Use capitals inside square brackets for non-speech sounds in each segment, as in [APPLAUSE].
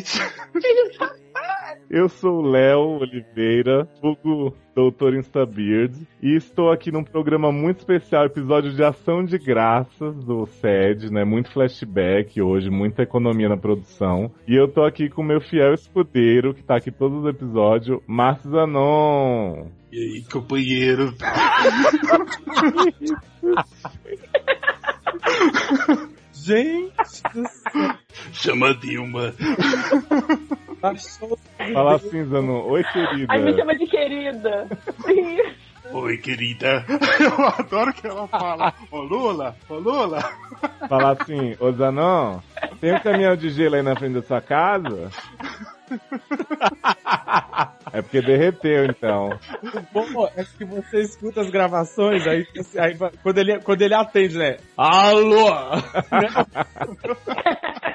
gente. [LAUGHS] Eu sou o Léo Oliveira, vulgo Doutor Instabeard, e estou aqui num programa muito especial, episódio de ação de graças do SED, né? Muito flashback hoje, muita economia na produção. E eu tô aqui com o meu fiel escudeiro, que tá aqui todos os episódios, Márcio Zanon. E aí, companheiro? [LAUGHS] Gente do céu. Chama Dilma. Fala assim, Zanon. Oi, querida. Ai, me chama de querida. Oi, querida. [LAUGHS] Eu adoro que ela fala. Ô, Lula, ô, Lula. Fala assim, ô Zanon, tem um caminhão de gelo aí na frente da sua casa? [LAUGHS] É porque derreteu, então. bom é que você escuta as gravações, aí, aí quando, ele, quando ele atende, né? Alô! [LAUGHS]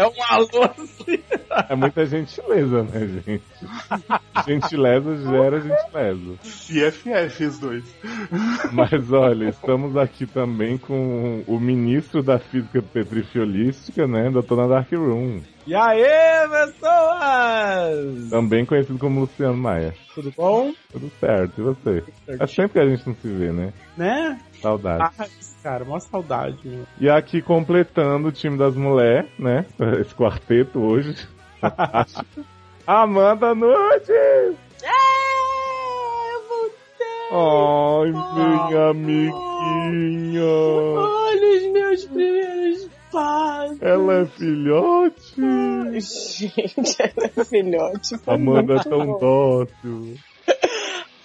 É um alô assim. É muita gentileza, né, gente? [LAUGHS] Gentileza gera gentileza. E FF, os dois. Mas olha, estamos aqui também com o ministro da Física Petrifiolística, né, Doutor Dark Room. E aí, pessoas! Também conhecido como Luciano Maia. Tudo bom? Tudo certo, e você? É sempre que a gente não se vê, né? Né? Saudade. Ah, cara, mó saudade. Meu. E aqui completando o time das mulheres, né? [LAUGHS] Esse quarteto hoje. [LAUGHS] Amanda Nudes! É, eu voltei! Ai, minha Oh. amiguinha! Olha os meus primeiros passos! Ela é filhote? Gente, [LAUGHS] ela é filhote. Amanda é tão bom. dócil.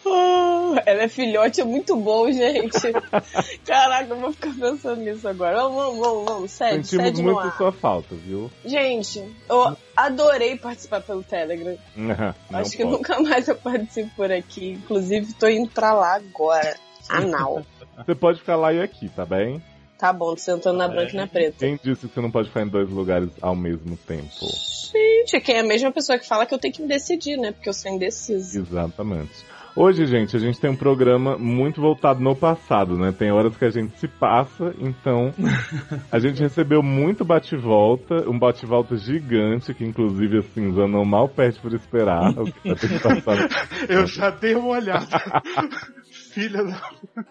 Ah, Ela é filhote, é muito bom, gente. [LAUGHS] Caraca, eu vou ficar pensando nisso agora. Vamos, vamos, vamos, vamos. Sede, Sentimos sede muito sua falta, viu? Gente, eu adorei participar pelo Telegram. [LAUGHS] Não Acho que nunca mais eu participo por aqui. Inclusive, tô indo pra lá agora. Anal. [LAUGHS] Você pode ficar lá e aqui, tá bem? Tá bom, tô sentando na branca e na preta. Quem disse que você não pode ficar em dois lugares ao mesmo tempo? Gente, quem é a mesma pessoa que fala que eu tenho que me decidir, né? Porque eu sou indecisa. Exatamente. Hoje, gente, a gente tem um programa muito voltado no passado, né? Tem horas que a gente se passa, então [LAUGHS] a gente recebeu muito bate-volta, um bate-volta gigante, que inclusive assim, Zanon mal perde por esperar. passar. [LAUGHS] Eu já dei uma olhada. [LAUGHS] Filha da.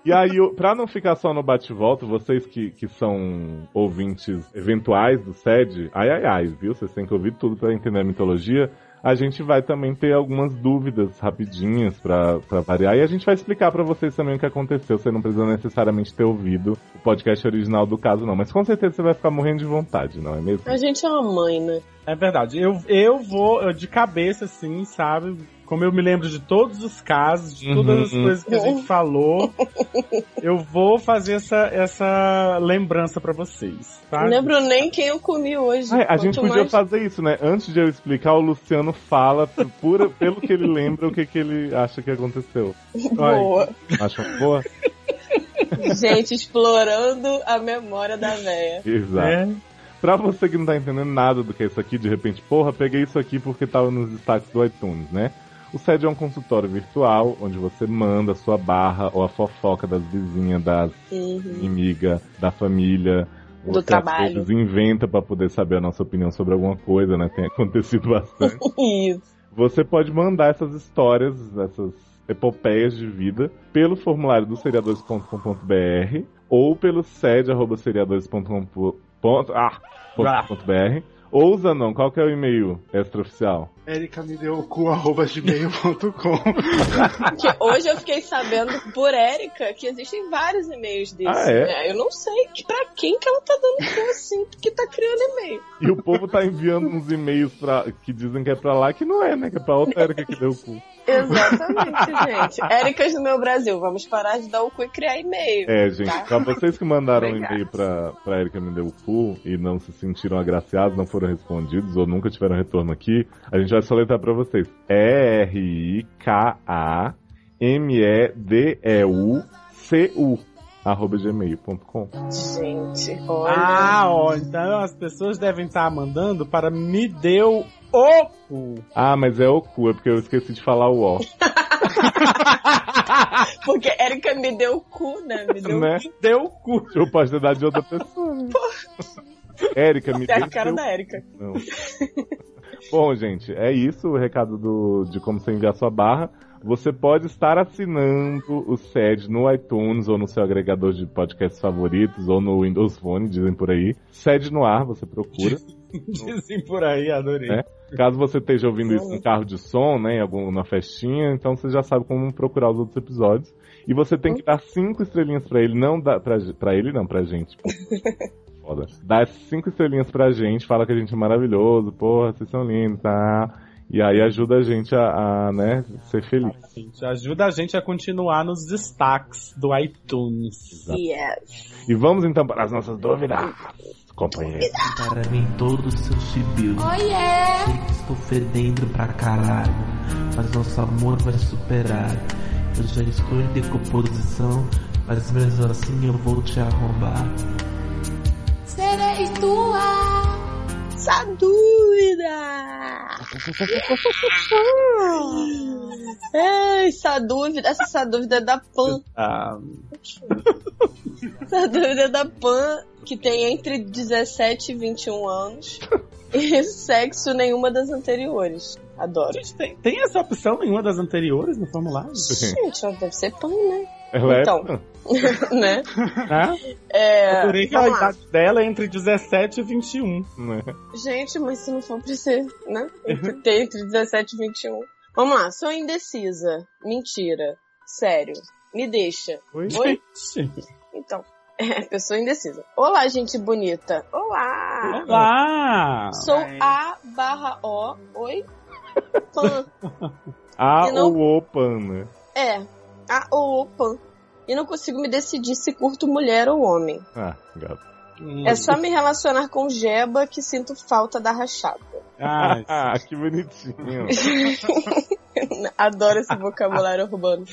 E aí, pra não ficar só no bate-volta, vocês que, que são ouvintes eventuais do SED, ai ai ai, viu? Vocês têm que ouvir tudo pra entender a mitologia. A gente vai também ter algumas dúvidas rapidinhas pra variar. E a gente vai explicar pra vocês também o que aconteceu. Você não precisa necessariamente ter ouvido o podcast original do caso, não. Mas com certeza você vai ficar morrendo de vontade, não é mesmo? A gente é uma mãe, né? É verdade. Eu, eu vou eu de cabeça, assim, sabe? Como eu me lembro de todos os casos, de todas as Uhum. coisas que a gente falou, [LAUGHS] eu vou fazer essa, essa lembrança pra vocês, tá? Não lembro nem quem eu comi hoje. Ai, a gente podia mais- fazer isso, né? Antes de eu explicar, o Luciano fala, pura, [LAUGHS] pelo que ele lembra, o que, que ele acha que aconteceu. Boa. Acha boa? Gente, explorando a memória da véia. Exato. É. Pra você que não tá entendendo nada do que é isso aqui, de repente, porra, peguei isso aqui porque tava nos destaques do iTunes, né? O SED é um consultório virtual, onde você manda a sua barra ou a fofoca das vizinhas, das Uhum. inimigas, da família. Do Você às trabalho. vezes inventa pra poder saber a nossa opinião sobre alguma coisa, né? Tem acontecido bastante. [LAUGHS] Isso. Você pode mandar essas histórias, essas epopeias de vida, pelo formulário do seriadores.com.br ou pelo sede.seriadores.com.br ah, ponto .br. ou Zanon, qual que é o e-mail extraoficial? Erika me deu o cu arroba gmail.com. Hoje eu fiquei sabendo por Érica que existem vários e-mails desses. Ah, é? né? Eu não sei que, pra quem que ela tá dando cu assim, porque tá criando e-mail. E o povo tá enviando uns e-mails pra, que dizem que é pra lá, que não é, né? Que é pra outra Erika que deu o cu. Exatamente, gente. Éricas do meu Brasil, vamos parar de dar o cu e criar e-mail. É, gente, Tá. pra vocês que mandaram um e-mail pra, pra Erika me deu o cu e não se sentiram agraciados, não foram respondidos ou nunca tiveram retorno aqui, a gente vai soletrar pra vocês. E-R-I-K-A-M-E-D-E-U-C-U arroba gmail.com. Gente, olha. Ah, ó, então as pessoas devem estar mandando para me deu o cu. Ah, mas é o cu, é porque eu esqueci de falar o O. [LAUGHS] Porque Érica me deu o cu, né? Me deu né? Deu o cu. Eu posso ter dado de outra pessoa. né? Érica, me até dê a cara da Érica. Não. Bom, gente, é isso o recado do, de como você enviar sua barra. Você pode estar assinando o SED no iTunes ou no seu agregador de podcasts favoritos ou no Windows Phone, dizem por aí. SED no ar, você procura. [LAUGHS] Dizem por aí, adorei. É. Caso você esteja ouvindo isso em carro de som, né, em alguma festinha, então você já sabe como procurar os outros episódios. E você tem que dar cinco estrelinhas pra ele, não dá pra, pra ele não, pra gente. [LAUGHS] Foda. Dá cinco estrelinhas pra gente, fala que a gente é maravilhoso, porra, vocês são lindos, tá? E aí ajuda a gente a, a, né, ser feliz. Gente, ajuda a gente a continuar nos destaques do iTunes. Yes. E vamos então para as nossas dúvidas, companheiros. Para mim todo o seu chibio Oh yeah! Sei que estou fedendo pra caralho Mas nosso amor vai superar Eu já estou em decomposição Mas mesmo assim eu vou te arrombar Serei tua. Essa dúvida! É, [LAUGHS] essa dúvida, essa, essa dúvida é da Pan. Ah, [LAUGHS] Essa dúvida é da Pan, que tem entre 17 e 21 anos. E [LAUGHS] sexo nenhuma das anteriores. Adoro. gente, tem, tem essa opção em uma das anteriores no formulário? Sim. Gente, deve ser Pan, né? Ela é- Então. [LAUGHS] [LAUGHS] né? Né? É, Adorei que a idade dela é entre 17 e 21. né? Gente, mas se não for pra ser, né? [LAUGHS] Tem entre 17 e 21. Vamos lá, sou indecisa. Mentira. Sério. Me deixa. Oi? Oi? Gente, Então. É, pessoa indecisa. Olá, gente bonita. Olá! Olá! Sou A barra O. Oi? Pan. A não- ou o pan, né? É. A ou o pan. E não consigo me decidir se curto mulher ou homem. Ah, gato. Hum. É só me relacionar com Jeba que sinto falta da rachada. Ai, Ah, [LAUGHS] que bonitinho. [LAUGHS] Adoro esse vocabulário urbano.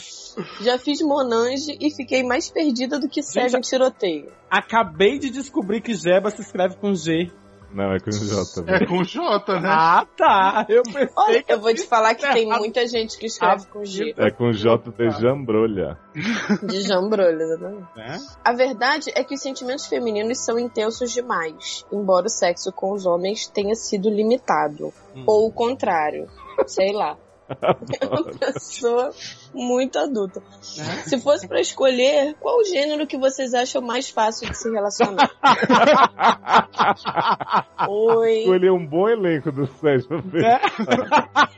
Já fiz Monange e fiquei mais perdida do que em tiroteio. acabei de descobrir que Jeba se escreve com G. Não, é com J. É velho. com J, né? Ah, tá. Eu pensei Olha, que eu vou te falar que tem muita gente que escreve com G. É com J de jambrolha. De jambrolha, exatamente. né? A verdade é que os sentimentos femininos são intensos demais, embora o sexo com os homens tenha sido limitado. Hum. Ou o contrário. Sei lá. É uma pessoa muito adulta. Né? Se fosse pra escolher, qual o gênero que vocês acham mais fácil de se relacionar? [LAUGHS] Oi. Escolher um bom elenco do Sérgio. É.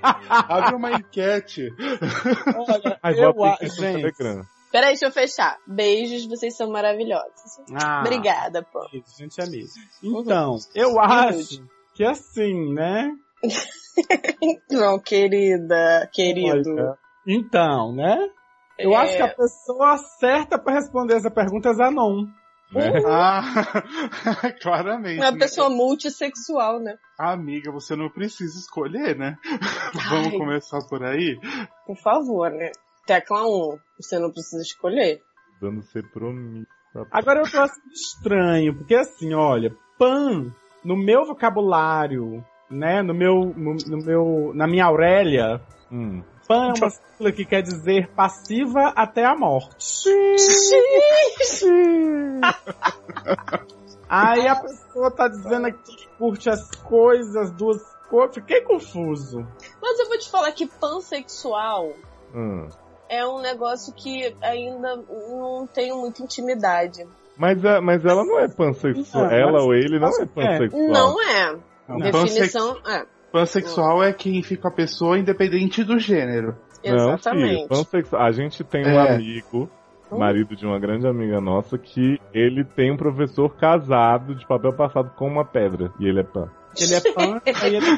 [LAUGHS] Abre uma enquete. Olha, Aí eu acho, gente. Peraí, deixa eu fechar. Beijos, vocês são maravilhosos. Ah, Obrigada, pô. gente é mesmo. Então, eu acho que assim, né? [LAUGHS] Não, querida, querido. Olha, Então, né? Eu É. acho que a pessoa certa pra responder essa pergunta é Zanon. Né? Ah, [LAUGHS] claramente. É uma né? pessoa multissexual, né? Amiga, você não precisa escolher, né? [LAUGHS] Vamos Ai. começar por aí? Por favor, né? Tecla 1. Você não precisa escolher. Dando ser promissa. Agora eu tô achando estranho, porque assim, olha, pan, no meu vocabulário, né, no meu, no, no meu, na minha Aurélia, Hum. pan é uma sigla que quer dizer passiva até a morte. Aí a pessoa tá dizendo aqui que curte as coisas, as duas coisas, fiquei confuso. Mas eu vou te falar que pansexual Hum. é um negócio que ainda não tenho muita intimidade. Mas, a- mas ela não é pansexual. Não, ela ou ele não é é. pansexual. Não é. Não, Definição é. Pansexual é quem fica a pessoa independente do gênero. Não, Exatamente. filho, pansexual. A gente tem um É. amigo, Hum. marido de uma grande amiga nossa, que ele tem um professor casado de papel passado com uma pedra. E ele é pan. Ele é pan, aí ele é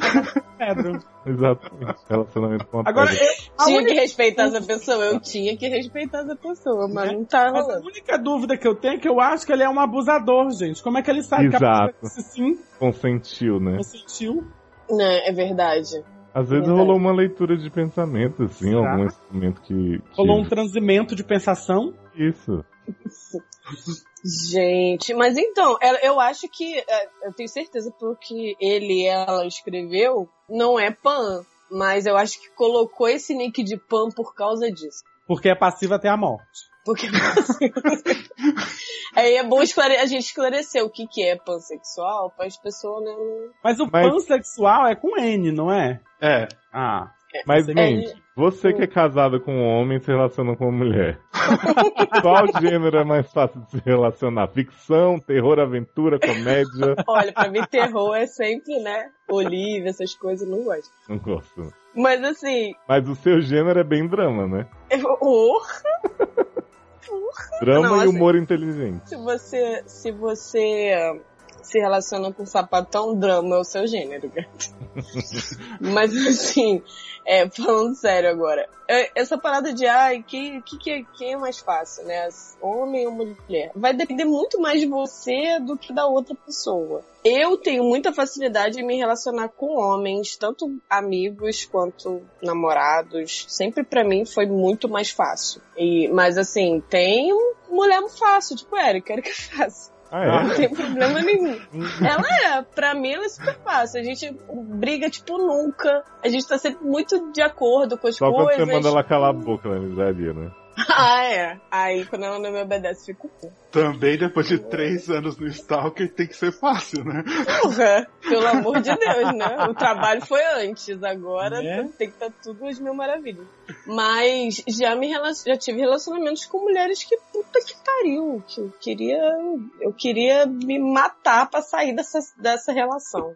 pedra. Exatamente. Relacionamento com uma Agora, pedra. eu, a, tinha única, que respeitar essa pessoa. Eu tinha que respeitar essa pessoa, mas Né? não tá mas a rolando. única dúvida que eu tenho é que eu acho que ele é um abusador, gente. Como é que ele sabe que a Exato. pessoa disse sim, Consentiu, né? consentiu? Né, é verdade. Às vezes Verdade. rolou uma leitura de pensamento, assim, Será? algum instrumento que. que... Rolou um transimento de pensação. Isso. [LAUGHS] Gente, mas então, eu acho que, é, eu tenho certeza porque ele e ela escreveu, não é pan. Mas eu acho que colocou esse nick de pan por causa disso. Porque é passiva até a morte. Porque [LAUGHS] aí é bom esclare- a gente esclarecer o que, que é pansexual para as pessoas né, não. Mas o Mas- pansexual é com N, não é? É. Ah. Mas, É, mente, você que é casada com um homem se relaciona com uma mulher. [LAUGHS] Qual gênero é mais fácil de se relacionar? Ficção, terror, aventura, comédia? Olha, pra mim terror é sempre, né? Olivia, essas coisas, não gosto. Não gosto. Mas assim, Mas o seu gênero é bem drama, né? eu, [LAUGHS] oh, Drama Não, e assim- humor inteligente. se você se você se relaciona com sapatão, drama é o seu gênero, gato. [LAUGHS] Mas assim, é, falando sério agora, é, essa parada de ai, que, que, que, é mais fácil, né? Homem ou mulher? Vai depender muito mais de você do que da outra pessoa. Eu tenho muita facilidade em me relacionar com homens, tanto amigos quanto namorados. Sempre pra mim foi muito mais fácil. E, mas assim, tem mulher fácil, tipo Erika, Erika é fácil. Ah, Não é? tem problema nenhum. [LAUGHS] Ela é, pra mim ela é super fácil. A gente briga tipo nunca. A gente tá sempre muito de acordo com as Só quando coisas. você manda ela calar a boca na amizade, né? [LAUGHS] Ah, é. Aí quando ela não me obedece, fico puta. Também depois de três anos no Stalker tem que ser fácil, né? Porra, pelo amor de Deus, né? O trabalho foi antes, agora É. tem que estar tudo às mil maravilhas. Mas já me já tive relacionamentos com mulheres que puta que pariu, que eu queria, eu queria me matar pra sair dessa, dessa relação.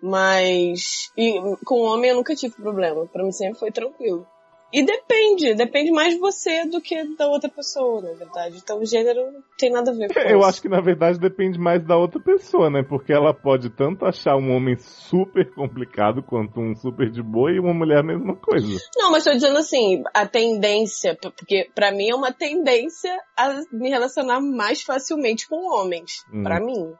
Mas e com homem eu nunca tive problema, pra mim sempre foi tranquilo. E depende, depende mais de você do que da outra pessoa, na verdade. Então o gênero não tem nada a ver com Eu isso. acho que na verdade depende mais da outra pessoa, né? Porque ela pode tanto achar um homem super complicado quanto um super de boa e uma mulher a mesma coisa. Não, mas tô dizendo assim, a tendência, porque pra mim é uma tendência a me relacionar mais facilmente com homens, Hum. pra mim.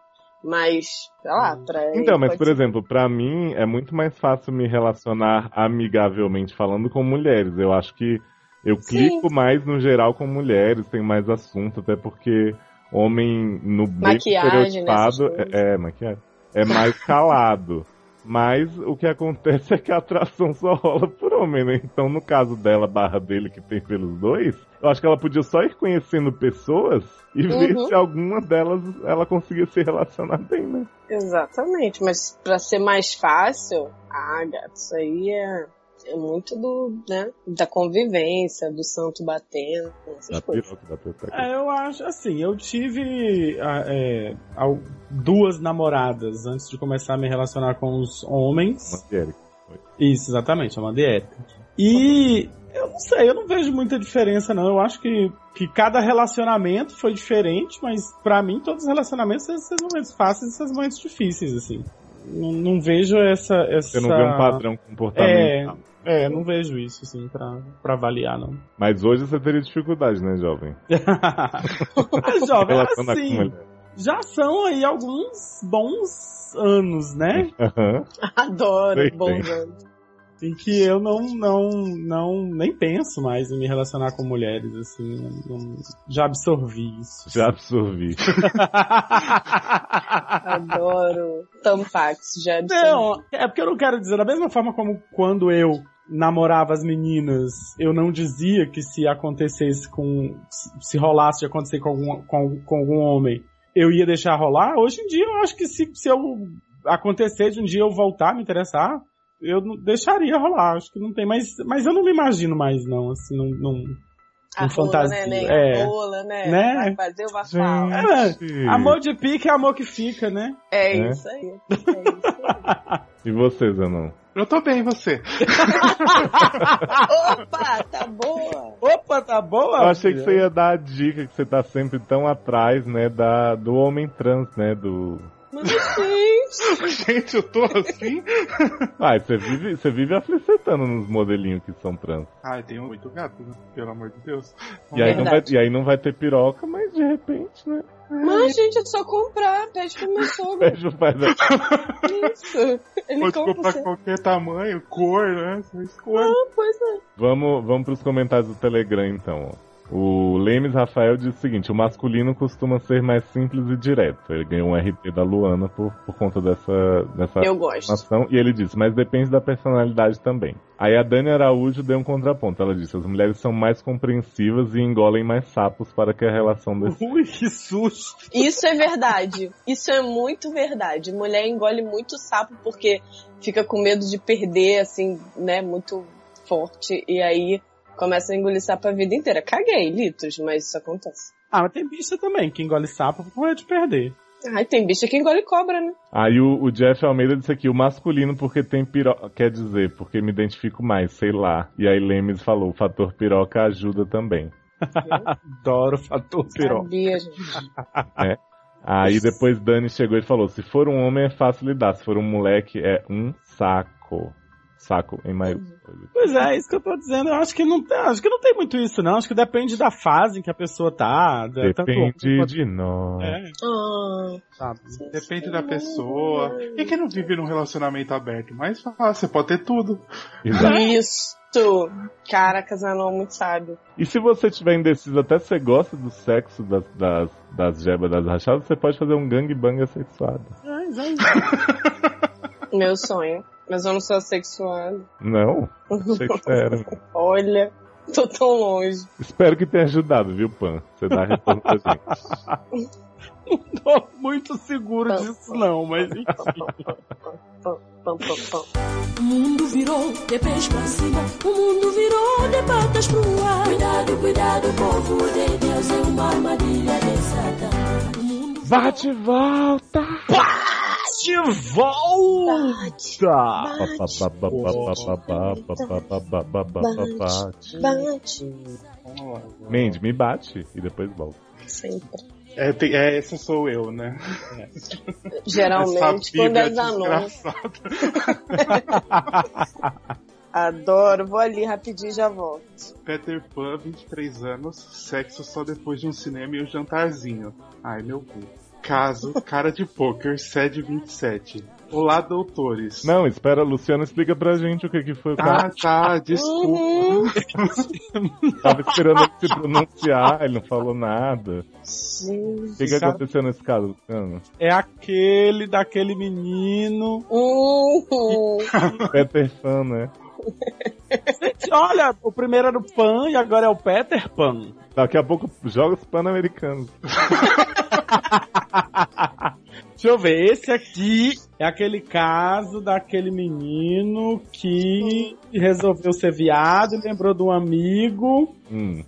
Mas, sei lá, pra ele Então, mas pode por ser- exemplo, pra mim é muito mais fácil me relacionar amigavelmente falando com mulheres. Eu acho que eu Sim. clico mais no geral com mulheres, tem mais assunto, até porque homem no bem Maquiagem, né, estereotipado é, é maquiagem. É mais calado. Mas o que acontece [LAUGHS] é que a atração só rola por homem, né? Então, no caso dela, barra dele, que tem pelos dois, eu acho que ela podia só ir conhecendo pessoas e ver Uhum. se alguma delas ela conseguia se relacionar bem, né? Exatamente, mas pra ser mais fácil, ah, gato, isso aí é, é muito do, né, da convivência, do santo batendo, essas Da coisas. piroca, da pepeca. É, eu acho assim, eu tive é, al- duas namoradas antes de começar a me relacionar com os homens. Isso, exatamente, chamada Erika. E eu não sei, eu não vejo muita diferença não. Eu acho que, que cada relacionamento foi diferente, mas pra mim todos os relacionamentos têm esses momentos fáceis e esses momentos difíceis, assim. Não, não vejo essa, essa. Você não vê um padrão comportamental. É, não vejo isso, assim, pra, pra avaliar, não. Mas hoje você teria dificuldade, né, jovem? Mas, [LAUGHS] jovem, assim, já são aí alguns bons anos, né? Aham. Adoro, Sei bom bem. vendo. Em que eu não, não, não, nem penso mais em me relacionar com mulheres, assim. não- já absorvi isso. Já absorvi. [LAUGHS] Adoro. Tampax, já Não, é porque eu não quero dizer, da mesma forma como quando eu namorava as meninas, eu não dizia que se acontecesse com. se rolasse de acontecer com algum, com, com algum homem, eu ia deixar rolar. Hoje em dia eu acho que se, se eu acontecer de um dia eu voltar a me interessar, eu não- deixaria rolar. Acho que não tem mais. Mas eu não me imagino mais, não, assim, não. não A um rola, fantasia, né, né? é. A rola, né? Né? Vai fazer o bafal. Gente. amor de pique é amor que fica, né? É É. isso aí. É isso aí. E você, Zanon? Eu tô bem, você? [LAUGHS] Opa, tá boa. Opa, tá boa? Eu achei que você ia dar a dica que você tá sempre tão atrás, né, da, do homem trans, né, do... Mas gente, [LAUGHS] Gente, eu tô assim. Ah, você vive, você vive aflicetando nos modelinhos que são trans. Ai, tem muito gato, né? Pelo amor de Deus. E aí, não vai, e aí não vai ter piroca, mas de repente, né, mas gente, é só comprar. Pede pro meu sogro. beijo faz a... Isso. Ele Pode compra. comprar você. qualquer tamanho, cor, né? Você escolhe. Ah, pois é. Vamos, vamos pros comentários do Telegram, então, ó. O Lemes Rafael diz o seguinte: o masculino costuma ser mais simples e direto. Ele ganhou um RT da Luana por, por conta dessa, dessa Eu gosto. E ele disse, mas depende da personalidade também. Aí a Dani Araújo deu um contraponto. Ela disse: as mulheres são mais compreensivas e engolem mais sapos para que a relação desse. Ui, que susto. Isso é verdade. Isso é muito verdade. Mulher engole muito sapo porque fica com medo de perder, assim, né, muito forte. E aí começa a engolir sapo a vida inteira. Caguei, litros, mas isso acontece. Ah, mas tem bicha também que engole sapo por medo de perder. Ai, tem bicha que engole cobra, né? Aí o, o Jeff Almeida disse aqui: o masculino porque tem piroca. Quer dizer, porque me identifico mais, sei lá. E aí Lemes falou: o fator piroca ajuda também. [LAUGHS] Adoro o fator piroca. Sabia, gente. [LAUGHS] Aí depois Dani chegou e falou: se for um homem é fácil lidar, se for um moleque é um saco. Saco em maiúsculo. Pois é, isso que eu tô dizendo. Eu acho que não tem, acho que não tem muito isso, não. Acho que depende da fase em que a pessoa tá. da- tanto Depende quanto- de nós. É, sabe? Depende da pessoa. E quem não vive num relacionamento aberto? Mais fácil, você pode ter tudo. Exato. isso! Caraca, Zanon, muito sábio. E se você estiver indeciso, até se você gosta do sexo das, das, das gebas das rachadas, você pode fazer um gangbang assexuado. [LAUGHS] Meu sonho. Mas eu não sou assexuada. Não? Achei [LAUGHS] que você era. Olha, tô tão longe. Espero que tenha ajudado, viu, Pan? Você dá a retorno pra gente. Tô muito seguro disso, não, mas. O mundo virou de pés pra cima, o mundo virou de patas pro ar. Cuidado, cuidado, povo de Deus, é uma armadilha de Satã. O mundo Bate e volta! De volta! Bate. Bate. Mandy, me bate e depois volta. sempre. É, tem- é, esse sou eu, né? [LAUGHS] Geralmente, Essa quando é desgraçada. [LAUGHS] Adoro, vou ali rapidinho e já volto. Peter Pan, 23 anos, sexo só depois de um cinema e um jantarzinho. Ai, meu cu. Caso, cara de poker, sede 27. Olá, doutores. Não, espera, Luciano explica pra gente o que, que foi o caso. Ah, tá, desculpa. [LAUGHS] Tava esperando ele se pronunciar, ele não falou nada. Gente. O que, que aconteceu nesse caso, Luciano? É aquele daquele menino. Uhum. Peter Pan, né? Gente, olha, o primeiro era o Pan e agora é o Peter Pan. Daqui a pouco jogos pan-americanos. [LAUGHS] Deixa eu ver, esse aqui é aquele caso daquele menino que resolveu ser viado e lembrou de um amigo Hum.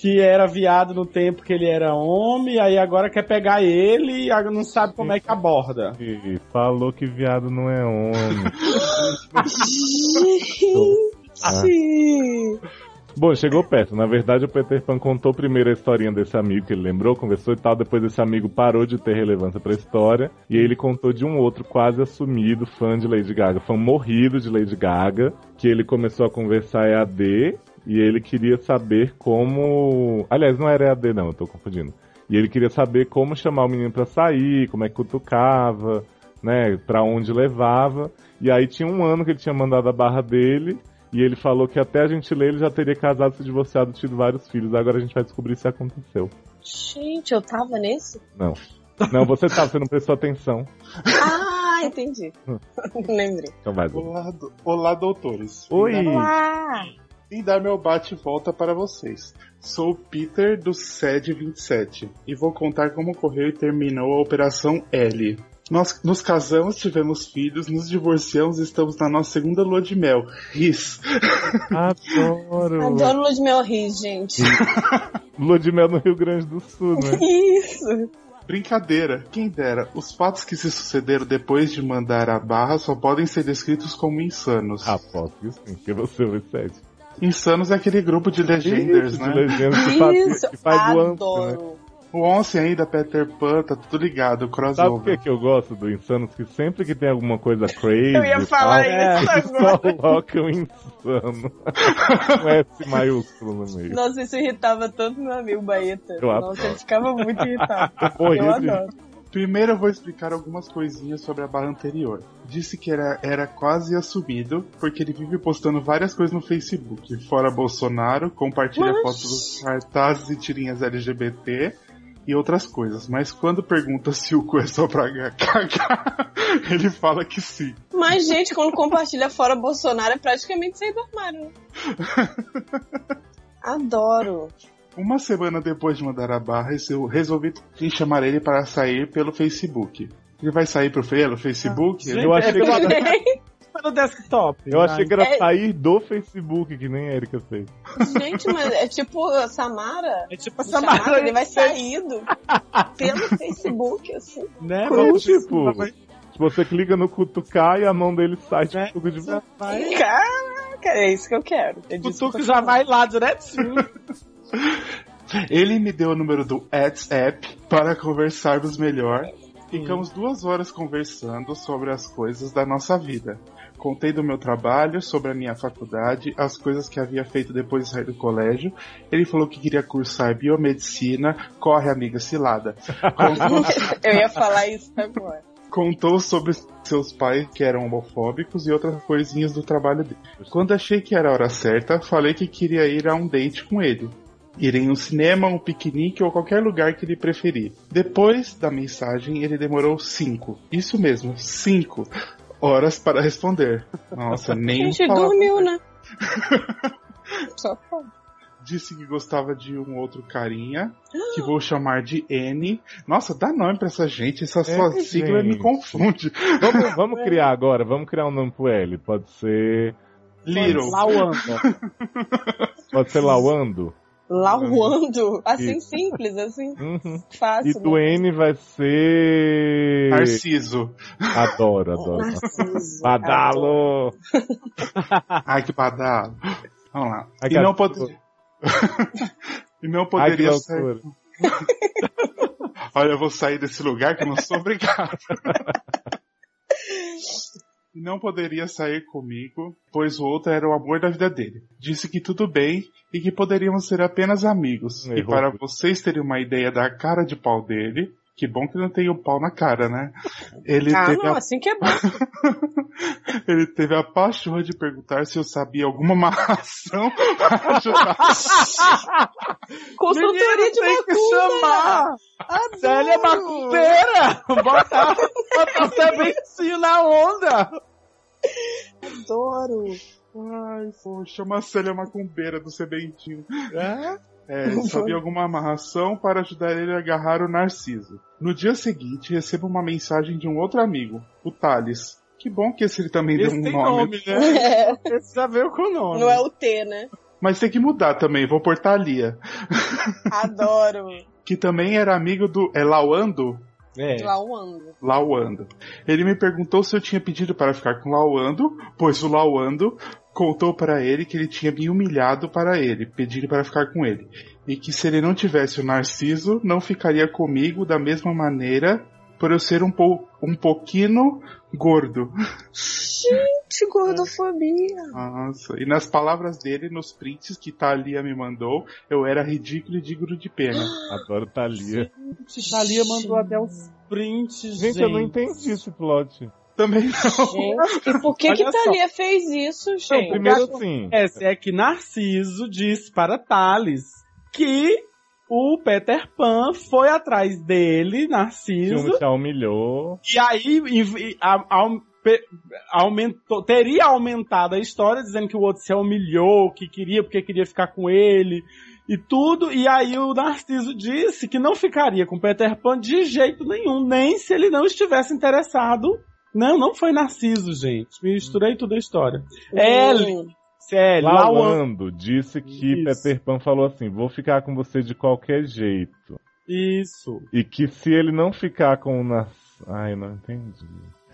Que era viado no tempo que ele era homem, aí agora quer pegar ele e agora não sabe como é que aborda. E falou que viado não é homem. [LAUGHS] Gente. Bom, chegou perto. Na verdade, o Peter Pan contou primeiro a historinha desse amigo que ele lembrou, conversou e tal. Depois, esse amigo parou de ter relevância pra história. E aí ele contou de um outro quase assumido fã de Lady Gaga, fã morrido de Lady Gaga, que ele começou a conversar EAD e ele queria saber como. Aliás, não era EAD, não, eu tô confundindo. E ele queria saber como chamar o menino pra sair, como é que cutucava, né, pra onde levava. E aí tinha um ano que ele tinha mandado a barra dele. E ele falou que até a gente ler ele já teria casado, se divorciado, tido vários filhos. Agora a gente vai descobrir se aconteceu. Gente, eu tava nesse? Não. Não, você tá, você não prestou atenção. Ah, entendi. [LAUGHS] Lembrei. Então vai. Olá, do- Olá, doutores. Oi! Vim Vim dar meu bate e volta para vocês. Sou o Peter do SED 27 e vou contar como ocorreu e terminou a Operação L. Nós nos casamos, tivemos filhos, nos divorciamos e estamos na nossa segunda lua de mel. Ris. Adoro! adoro Lua de Mel Riz, gente. Lua de mel no Rio Grande do Sul, né? Isso. Brincadeira, quem dera. Os fatos que se sucederam depois de mandar a barra só podem ser descritos como insanos. Aposto que sim, porque você ouve sede. Insanos é aquele grupo de legenders, Isso, né? de legendas que faz, Isso. que faz o né? Adoro. O Once ainda, Peter Pan, tá tudo ligado, Sabe por que, crossover. que eu gosto do Insanos? Que sempre que tem alguma coisa crazy. [LAUGHS] Eu ia falar tal, isso eles agora. [LAUGHS] colocam insano. Com S maiúsculo no meio. Nossa, isso irritava tanto meu amigo Baeta. Eu Nossa, ele ficava muito irritado. Eu de- adoro. Primeiro eu vou explicar algumas coisinhas sobre a barra anterior. Disse que era, era quase assumido, porque ele vive postando várias coisas no Facebook. Fora Bolsonaro, compartilha Mas- fotos dos cartazes e tirinhas LGBT e outras coisas. Mas quando pergunta se o cu é só pra [LAUGHS] cagar, ele fala que sim. Mas, gente, quando compartilha fora Bolsonaro é praticamente sair do armário. Adoro. Uma semana depois de mandar a barra, eu resolvi chamar ele para sair pelo Facebook. Ele vai sair pro pelo Facebook? Gente, Eu achei é pelo, que- [LAUGHS] pelo desktop. Eu achei que era É- sair do Facebook, que nem a Erika fez. Gente, mas é tipo a Samara. É tipo essa Samara, marca ele vai sair do, pelo [LAUGHS] Facebook, assim. Né? Vamos tipo, Você clica no cutucar e a mão dele sai de Né? tudo de já vai- Caraca, é isso que eu quero. É O que já vai lá direitinho. [LAUGHS] [LAUGHS] Ele me deu o número do WhatsApp para conversarmos melhor. Ficamos duas horas conversando sobre as coisas da nossa vida. Contei do meu trabalho, sobre a minha faculdade, as coisas que havia feito depois de sair do colégio. Ele falou que queria cursar biomedicina. Corre, amiga cilada. [LAUGHS] Contou, [LAUGHS] Eu ia falar isso agora. contou sobre seus pais que eram homofóbicos e outras coisinhas do trabalho dele. Quando achei que era a hora certa, falei que queria ir a um date com ele. Ir em um cinema, um piquenique ou qualquer lugar que ele preferir. Depois da mensagem, ele demorou cinco. Isso mesmo, cinco horas para responder. Nossa, [LAUGHS] A nem gente falar- dormiu, né? Só [LAUGHS] pode. Disse que gostava de um outro carinha, [GASPS] que vou chamar de N. Nossa, dá nome pra essa gente, essa sua sigla me gente. confunde. Vamos, vamos [LAUGHS] criar agora, vamos criar um nome pro L. Pode ser. Little. Lauanda. Pode ser Lawando. Lauando. Assim, Isso. simples, assim. [LAUGHS] Uhum. Fácil. E do né? N vai ser. Narciso. Adoro, adoro. Narciso. Badalo! [LAUGHS] Ai, que badalo. Vamos lá. Ai, e não pode... [LAUGHS] e não Ai, poderia ser. loucura. Olha, eu vou sair desse lugar que eu não sou obrigado. E não poderia sair comigo, pois o outro era o amor da vida dele. Disse que tudo bem e que poderíamos ser apenas amigos. E Errou. para vocês terem uma ideia da cara de pau dele, que bom que não tem o pau na cara, né? Ele Ah, teve não, a assim que é bom. [LAUGHS] Ele teve a pachorra de perguntar se eu sabia alguma amarração para ajudar. [LAUGHS] Consultoria de tem que macumba. chamar. Adoro. Célia Macumbeira. Bota, [LAUGHS] o sementinho na onda. Adoro. Ai, pô, chama a Célia Macumbeira do Sebentinho. É? É, sabia alguma amarração para ajudar ele a agarrar o Narciso. No dia seguinte, recebo uma mensagem de um outro amigo, o Thales. Que bom que esse ele também Esse deu um tem nome. nome, né? É, Esse já veio com nome. não é o T, né? Mas tem que mudar também, vou pôr Thalia. Adoro. [LAUGHS] Que também era amigo do. É Lauando? É. Lauando. Lauando. Ele me perguntou se eu tinha pedido para ficar com Lauando, pois o Lauando contou para ele que ele tinha me humilhado para ele, pedindo para ficar com ele. E que se ele não tivesse o Narciso, não ficaria comigo da mesma maneira, por eu ser um, pou, um pouquinho gordo. Gente, gordofobia. Nossa. E nas palavras dele, nos prints que Thalia me mandou, eu era ridículo e digno de pena. [GASPS] Adoro Thalia. Thalia mandou até os prints, gente. Gente, eu não entendi esse plot. Também não. Gente, e por que que Olha só. Thalia fez isso, Não, gente? primeiro assim. Essa é que Narciso disse para Thales que o Peter Pan foi atrás dele, Que Narciso, um já humilhou. e aí e- a- aumentou, teria aumentado a história dizendo que o outro se humilhou, que queria porque queria ficar com ele e tudo, e aí o Narciso disse que não ficaria com Peter Pan de jeito nenhum, nem se ele não estivesse interessado. Não, não foi Narciso, gente. Misturei toda a história. L, Hum, sério, Lauan. Lawando disse que Isso. Peter Pan falou assim: vou ficar com você de qualquer jeito. Isso. E que se ele não ficar com o Nas... Ai, não entendi.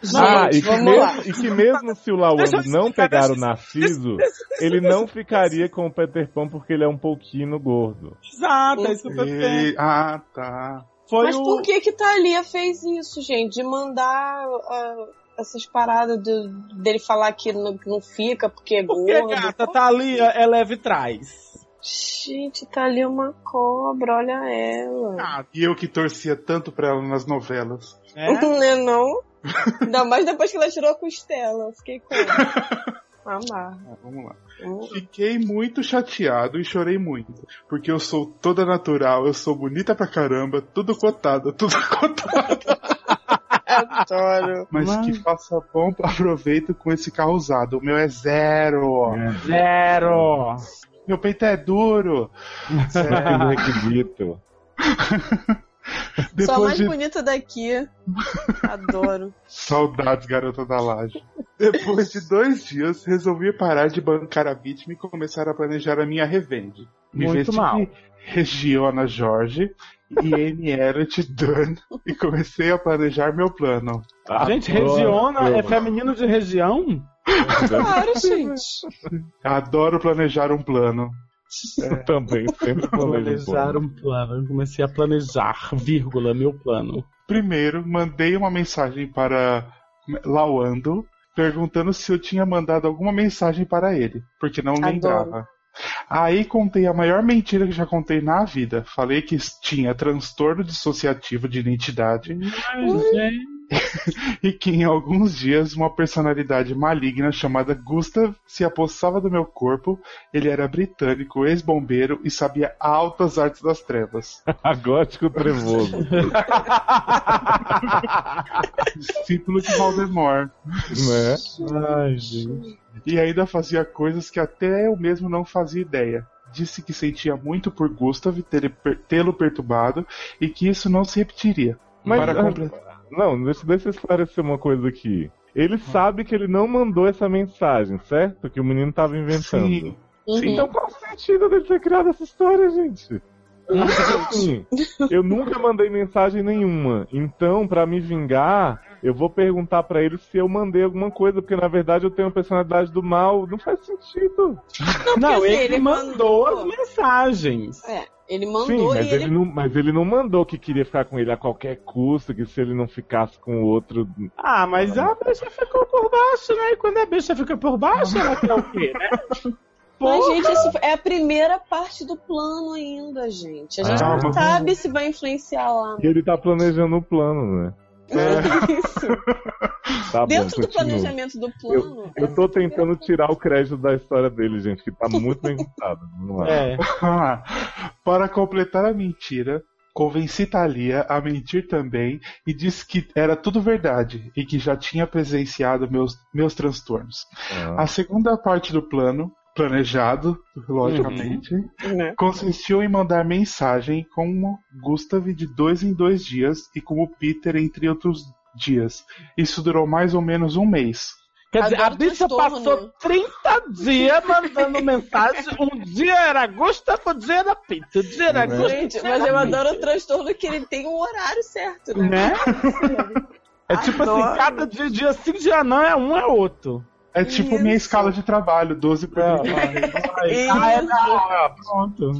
Gente, ah, e que, mesmo, e que mesmo se o Lawando não pegar deixa o Narciso, ele não ficaria com o Peter Pan porque ele é um pouquinho gordo. Exato, é isso que eu. E- Ah, tá. Foi Mas o... por que que Thalia fez isso, gente? De mandar ah, essas paradas do- dele falar que não, que não fica porque é Porque, gordo. gata, Thalia é leve trás. Gente, tá ali uma cobra, olha ela. Ah, e eu que torcia tanto pra ela nas novelas. É? [LAUGHS] Não é não? Ainda mais depois que ela tirou a costela. Fiquei com [LAUGHS] Amar. Ah, vamos lá. Hum. Fiquei muito chateado e chorei muito. Porque eu sou toda natural, eu sou bonita pra caramba, tudo cotada, tudo [LAUGHS] cotada. Adoro. Mas [LAUGHS] Mas- que faça bom aproveito com esse carro usado. O meu é zero. Zero! Meu peito é duro. Eu não acredito. Só a Depois mais de bonita daqui. Adoro. [LAUGHS] Saudades, garota da laje. Depois de dois dias, resolvi parar de bancar a vítima e começar a planejar a minha revende. Me Muito vesti mal. de Regiona Jorge e Amy Elliot Dunn e comecei a planejar meu plano. Gente, Adoro, Regiona é feminino de região? Claro, gente. Adoro planejar um plano. Eu [LAUGHS] também sempre planejo um Planejar plano. um plano. Eu comecei a planejar, vírgula, meu plano. Primeiro, mandei uma mensagem para Lawando perguntando se eu tinha mandado alguma mensagem para ele, porque não Adoro. lembrava. Aí contei a maior mentira que já contei na vida. Falei que tinha transtorno dissociativo de identidade Ai, gente. [LAUGHS] e que em alguns dias uma personalidade maligna chamada Gustav se apossava do meu corpo. Ele era britânico, ex-bombeiro e sabia altas artes das trevas. [LAUGHS] Gótico trevoso. [LAUGHS] Discípulo de Voldemort. né? Ai, gente. E ainda fazia coisas que até eu mesmo não fazia ideia. Disse que sentia muito por Gustav tê-lo perturbado e que isso não se repetiria. Mas, Para ah, completar. Não, deixa, deixa eu esclarecer uma coisa aqui. Ele sabe que ele não mandou essa mensagem, certo? Que o menino tava inventando. Sim, Uhum. Então qual o sentido dele ter criado essa história, gente? Assim, [LAUGHS] eu nunca mandei mensagem nenhuma. Então, pra me vingar, eu vou perguntar pra ele se eu mandei alguma coisa, porque na verdade eu tenho a personalidade do mal. Não faz sentido. Não, assim, ele, ele mandou mandou. as mensagens. É, ele Sim, mandou mas e ele... ele. não, mas ele não mandou que queria ficar com ele a qualquer custo, que se ele não ficasse com o outro. Ah, mas a bicha ficou por baixo, né? E quando a bicha fica por baixo, ela quer o quê, né? [LAUGHS] Mas, Porra. gente, isso é a primeira parte do plano ainda, gente. A gente Ah, não mas- sabe se vai influenciar lá. E ele tá planejando o plano, né? Isso. [LAUGHS] Tá Dentro bom, do continua. planejamento do plano. Eu tô tentando tirar o crédito da história dele, gente, que tá muito bem contado. [LAUGHS] Vamos lá. É. [LAUGHS] Para completar a mentira, convenci Thalia a mentir também e disse que era tudo verdade e que já tinha presenciado meus, meus transtornos. Ah. A segunda parte do plano, planejado, logicamente, Né? consistiu em mandar mensagem com o Gustav de dois em dois dias e com o Peter entre outros dias. Isso durou mais ou menos um mês. Quer dizer, a bicha passou né? 30 dias mandando mensagem. Um dia era Gustavo, outro dia era Pizza, outro dia era Né? Gustavo. Gente, mas eu adoro o transtorno que ele tem um horário certo, né? Né? [LAUGHS] É tipo assim, Adoro. cada dia, dia sim, dia não, é um, é outro. É tipo Isso. minha escala de trabalho, 12 por Não. 30. [LAUGHS] Ah, é, ah, pronto.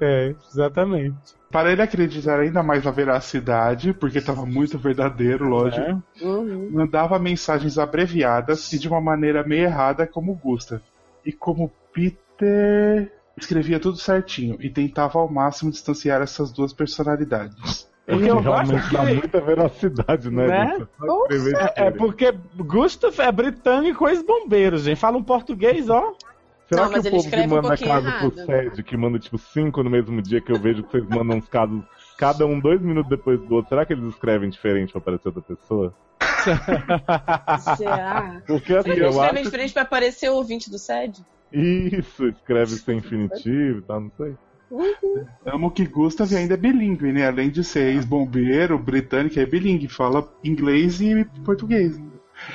É, exatamente. Para ele acreditar ainda mais na veracidade, porque estava muito verdadeiro, lógico, É. Uhum. mandava mensagens abreviadas e de uma maneira meio errada como Gustav. E como Peter escrevia tudo certinho e tentava ao máximo distanciar essas duas personalidades. Porque eu gosto dá que- muita veracidade, né? Né? É, é diferente. porque Gustav é britânico ex-bombeiro, gente. Fala um português, ó. Será Não, que mas o ele povo que um manda pouquinho caso pro errado. SED, que manda tipo cinco no mesmo dia que eu vejo que vocês mandam uns casos, cada um dois minutos depois do outro, será que eles escrevem diferente pra aparecer outra pessoa? Será? Porque assim, Será que eles escrevem acho diferente pra aparecer o ouvinte do SED? Isso, escreve sem infinitivo e tal, não sei. Amo que Gustav ainda é bilíngue, né? Além de ser ex-bombeiro, britânico, é bilíngue, fala inglês e português.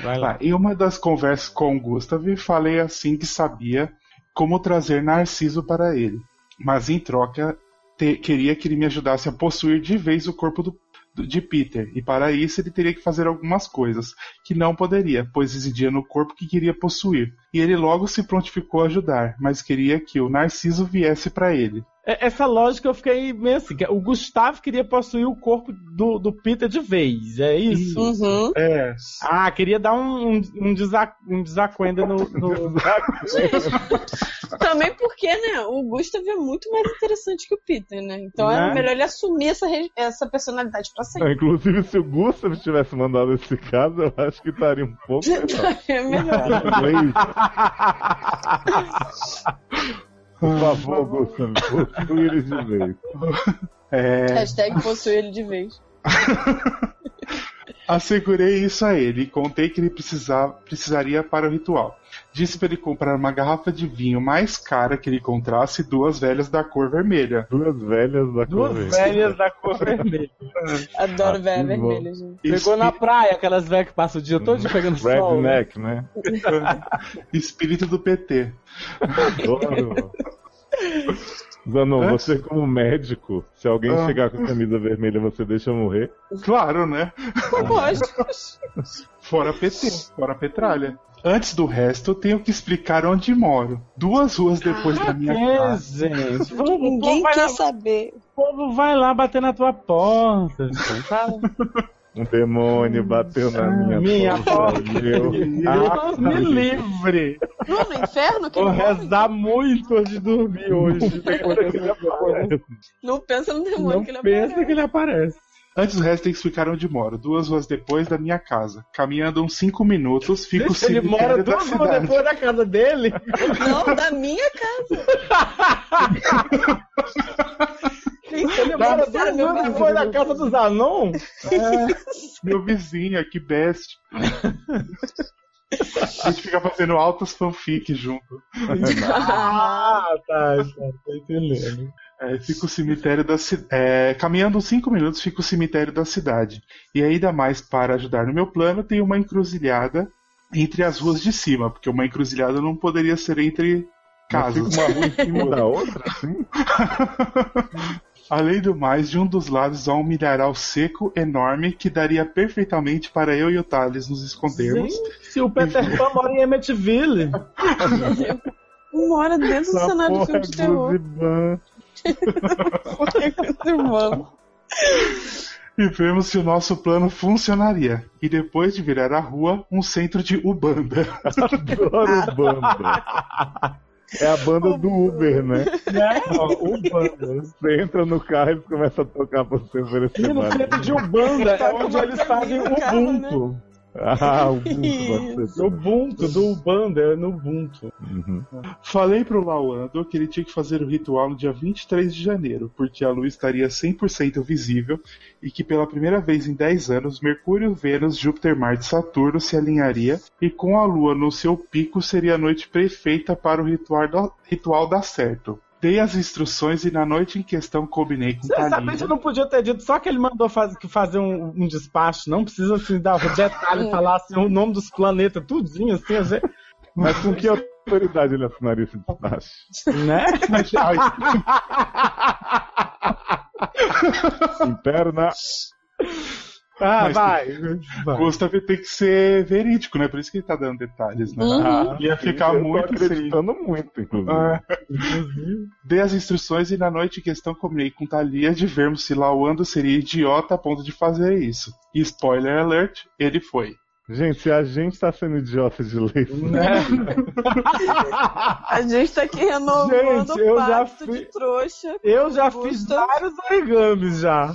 Vai lá. Tá, em uma das conversas com Gustav, falei assim que sabia como trazer Narciso para ele, mas em troca te- queria que ele me ajudasse a possuir de vez o corpo do- do- de Peter, e para isso ele teria que fazer algumas coisas que não poderia, pois residia no corpo que queria possuir. E ele logo se prontificou a ajudar, mas queria que o Narciso viesse para ele. É- essa lógica eu fiquei meio assim. que O Gustavo queria possuir o corpo do, do Peter de vez, é isso? Uhum. É. Ah, queria dar um, um, um, desa, um desacuenda no. no... [LAUGHS] Também porque, né, o Gustav é muito mais interessante que o Peter, né? Então Né? é melhor ele assumir essa, essa personalidade pra sempre. inclusive, se o Gustav tivesse mandado esse caso, eu acho que estaria um pouco [LAUGHS] melhor. É melhor. [LAUGHS] Por favor, Gustav, possui ele de vez. É, Hashtag possui ele de vez. assegurei isso a ele e contei que ele precisava, precisaria para o ritual. Disse para ele comprar uma garrafa de vinho mais cara que ele encontrasse e duas velhas da cor vermelha. Duas velhas da Duas cor velhas da cor vermelha. [LAUGHS] Adoro Ah, bom. vermelha, gente. Pegou na praia, aquelas velhas que passam o dia todo pegando sol. né? Redneck, né? [LAUGHS] Espírito do PT. Adoro. Zanon, você como médico, se alguém Ah. chegar com a camisa vermelha, você deixa morrer? Claro, né? Lógico. Fora PT, fora Petralha. Antes do resto, eu tenho que explicar onde moro. Duas ruas depois da minha É, casa. gente. [LAUGHS] Ninguém quer lá, saber. o povo vai lá bater na tua porta. gente, tá? Um demônio bateu na minha, minha porta. e Eu... Ah, Deus me livre. Não, no inferno? Que Vou rezar muito antes de dormir hoje. Não pensa no demônio Não que ele pensa aparece. que ele aparece. Antes do resto, tem que explicar onde moro. Duas ruas depois da minha casa. Caminhando uns cinco minutos, fico Deixa ele cemitério mora da duas ruas cidade. depois da casa dele. Não, da minha casa. [LAUGHS] Ele Dá- mora Cara, duas ruas depois da casa do Zanon. Meu vizinho aqui, best. A gente fica fazendo altas fanfic junto. Ah, tá, tá, tô entendendo. É, fica o cemitério da cidade. caminhando uns 5 minutos, fica o cemitério da cidade. E ainda mais para ajudar no meu plano, tem uma encruzilhada entre as ruas de cima, porque uma encruzilhada não poderia ser entre casas. fica uma rua em cima da outra, assim? [LAUGHS] Além do mais, de um dos lados há um milharal seco enorme que daria perfeitamente para eu e o Thales nos escondermos. Se o Peter Pan mora em Emmetsville. Uma hora dentro do Essa cenário de porra filme de é terror. Guziban. Por que? E vemos se o nosso plano funcionaria. E depois de virar a rua, um centro de Ubanda. Adoro o banda. É a banda do Uber, né? Né? Ó, o banda. Você entra no carro e eles começam a tocar pra você oferecer E no centro de Ubanda é onde eles fazem carro, Ubuntu. Ah, o Ubuntu. [LAUGHS] do Ubanda, é no Ubuntu. Uhum. Falei pro Lawando que ele tinha que fazer o ritual no dia 23 de janeiro, porque a lua estaria 100% visível e que pela primeira vez em 10 anos, Mercúrio, Vênus, Júpiter, Marte e Saturno se alinharia e com a lua no seu pico seria a noite perfeita para o ritual, da- ritual dar certo. Dei as instruções e na noite em questão combinei com Kalina. gente não podia ter dito só que ele mandou faz, que fazer um, um despacho, não precisa assim, dar detalhe, falar assim, o nome dos planetas, tudinho, assim, gente, Mas com que autoridade ele assinaria esse despacho? né? Ai, [LAUGHS] Interna. Ah, Mas- vai. vai. Gustav tem que ser verídico, né? Por isso que ele tá dando detalhes, né? Uhum. Ia ficar Eu tô muito sem. acreditando muito, inclusive. Ah, Inclusive. Dei as instruções e na noite em questão combinei com Thalia de vermos se Lawando seria idiota a ponto de fazer isso. E spoiler alert, ele foi. Gente, se a gente tá sendo idiota de lei, A gente tá aqui renovando Gente, eu o já fui- de trouxa. Eu já Gusta. fiz vários origamis já.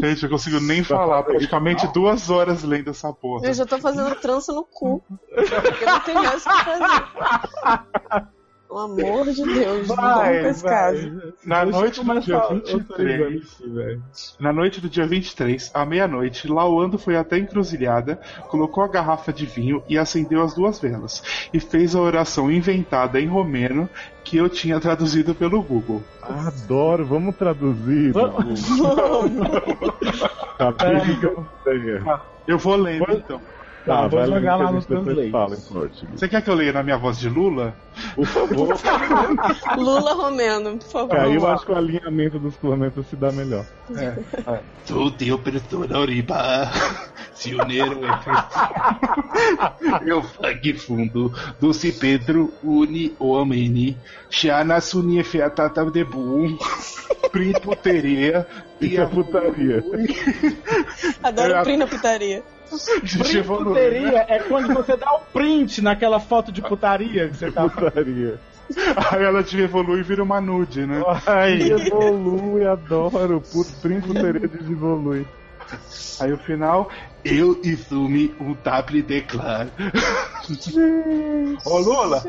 Gente, eu consigo nem falar, praticamente duas horas lendo essa porra. Eu já tô fazendo trança no cu. Porque não tem mais o que fazer. [LAUGHS] Pelo amor de Deus, não com esse caso. Na Deixa noite do dia outro 23. origami aqui, velho. Na noite do dia 23, à meia-noite, Lawando foi até a encruzilhada, colocou a garrafa de vinho e acendeu as duas velas. E fez a oração inventada em romeno que eu tinha traduzido pelo Google. adoro, vamos traduzir. Vamos. [LAUGHS] Tá bem eu. Eu vou lendo então. Tá, vou vai lá jogar lá no Translate. fala. Você quer que eu leia na minha voz de Lula? Por favor. [LAUGHS] Lula Romeno, por favor. Aí eu acho que o alinhamento dos planetas se dá melhor. Tutti operatora oriba, se uniram Eu fag fundo, doce Pedro, uni omeni, Xana suni featata de boom, prim puteria, Isso [LAUGHS] é putaria. Adoro o Prim na putaria. né? Putaria é quando você dá o print naquela foto de putaria que você tá. Putaria. Aí ela te evolui e vira uma nude, né? Aí. Evolui, adoro. Prim putaria desevolui. Aí o final, eu e Sumi um taple declaro. Ô Lula, [LAUGHS]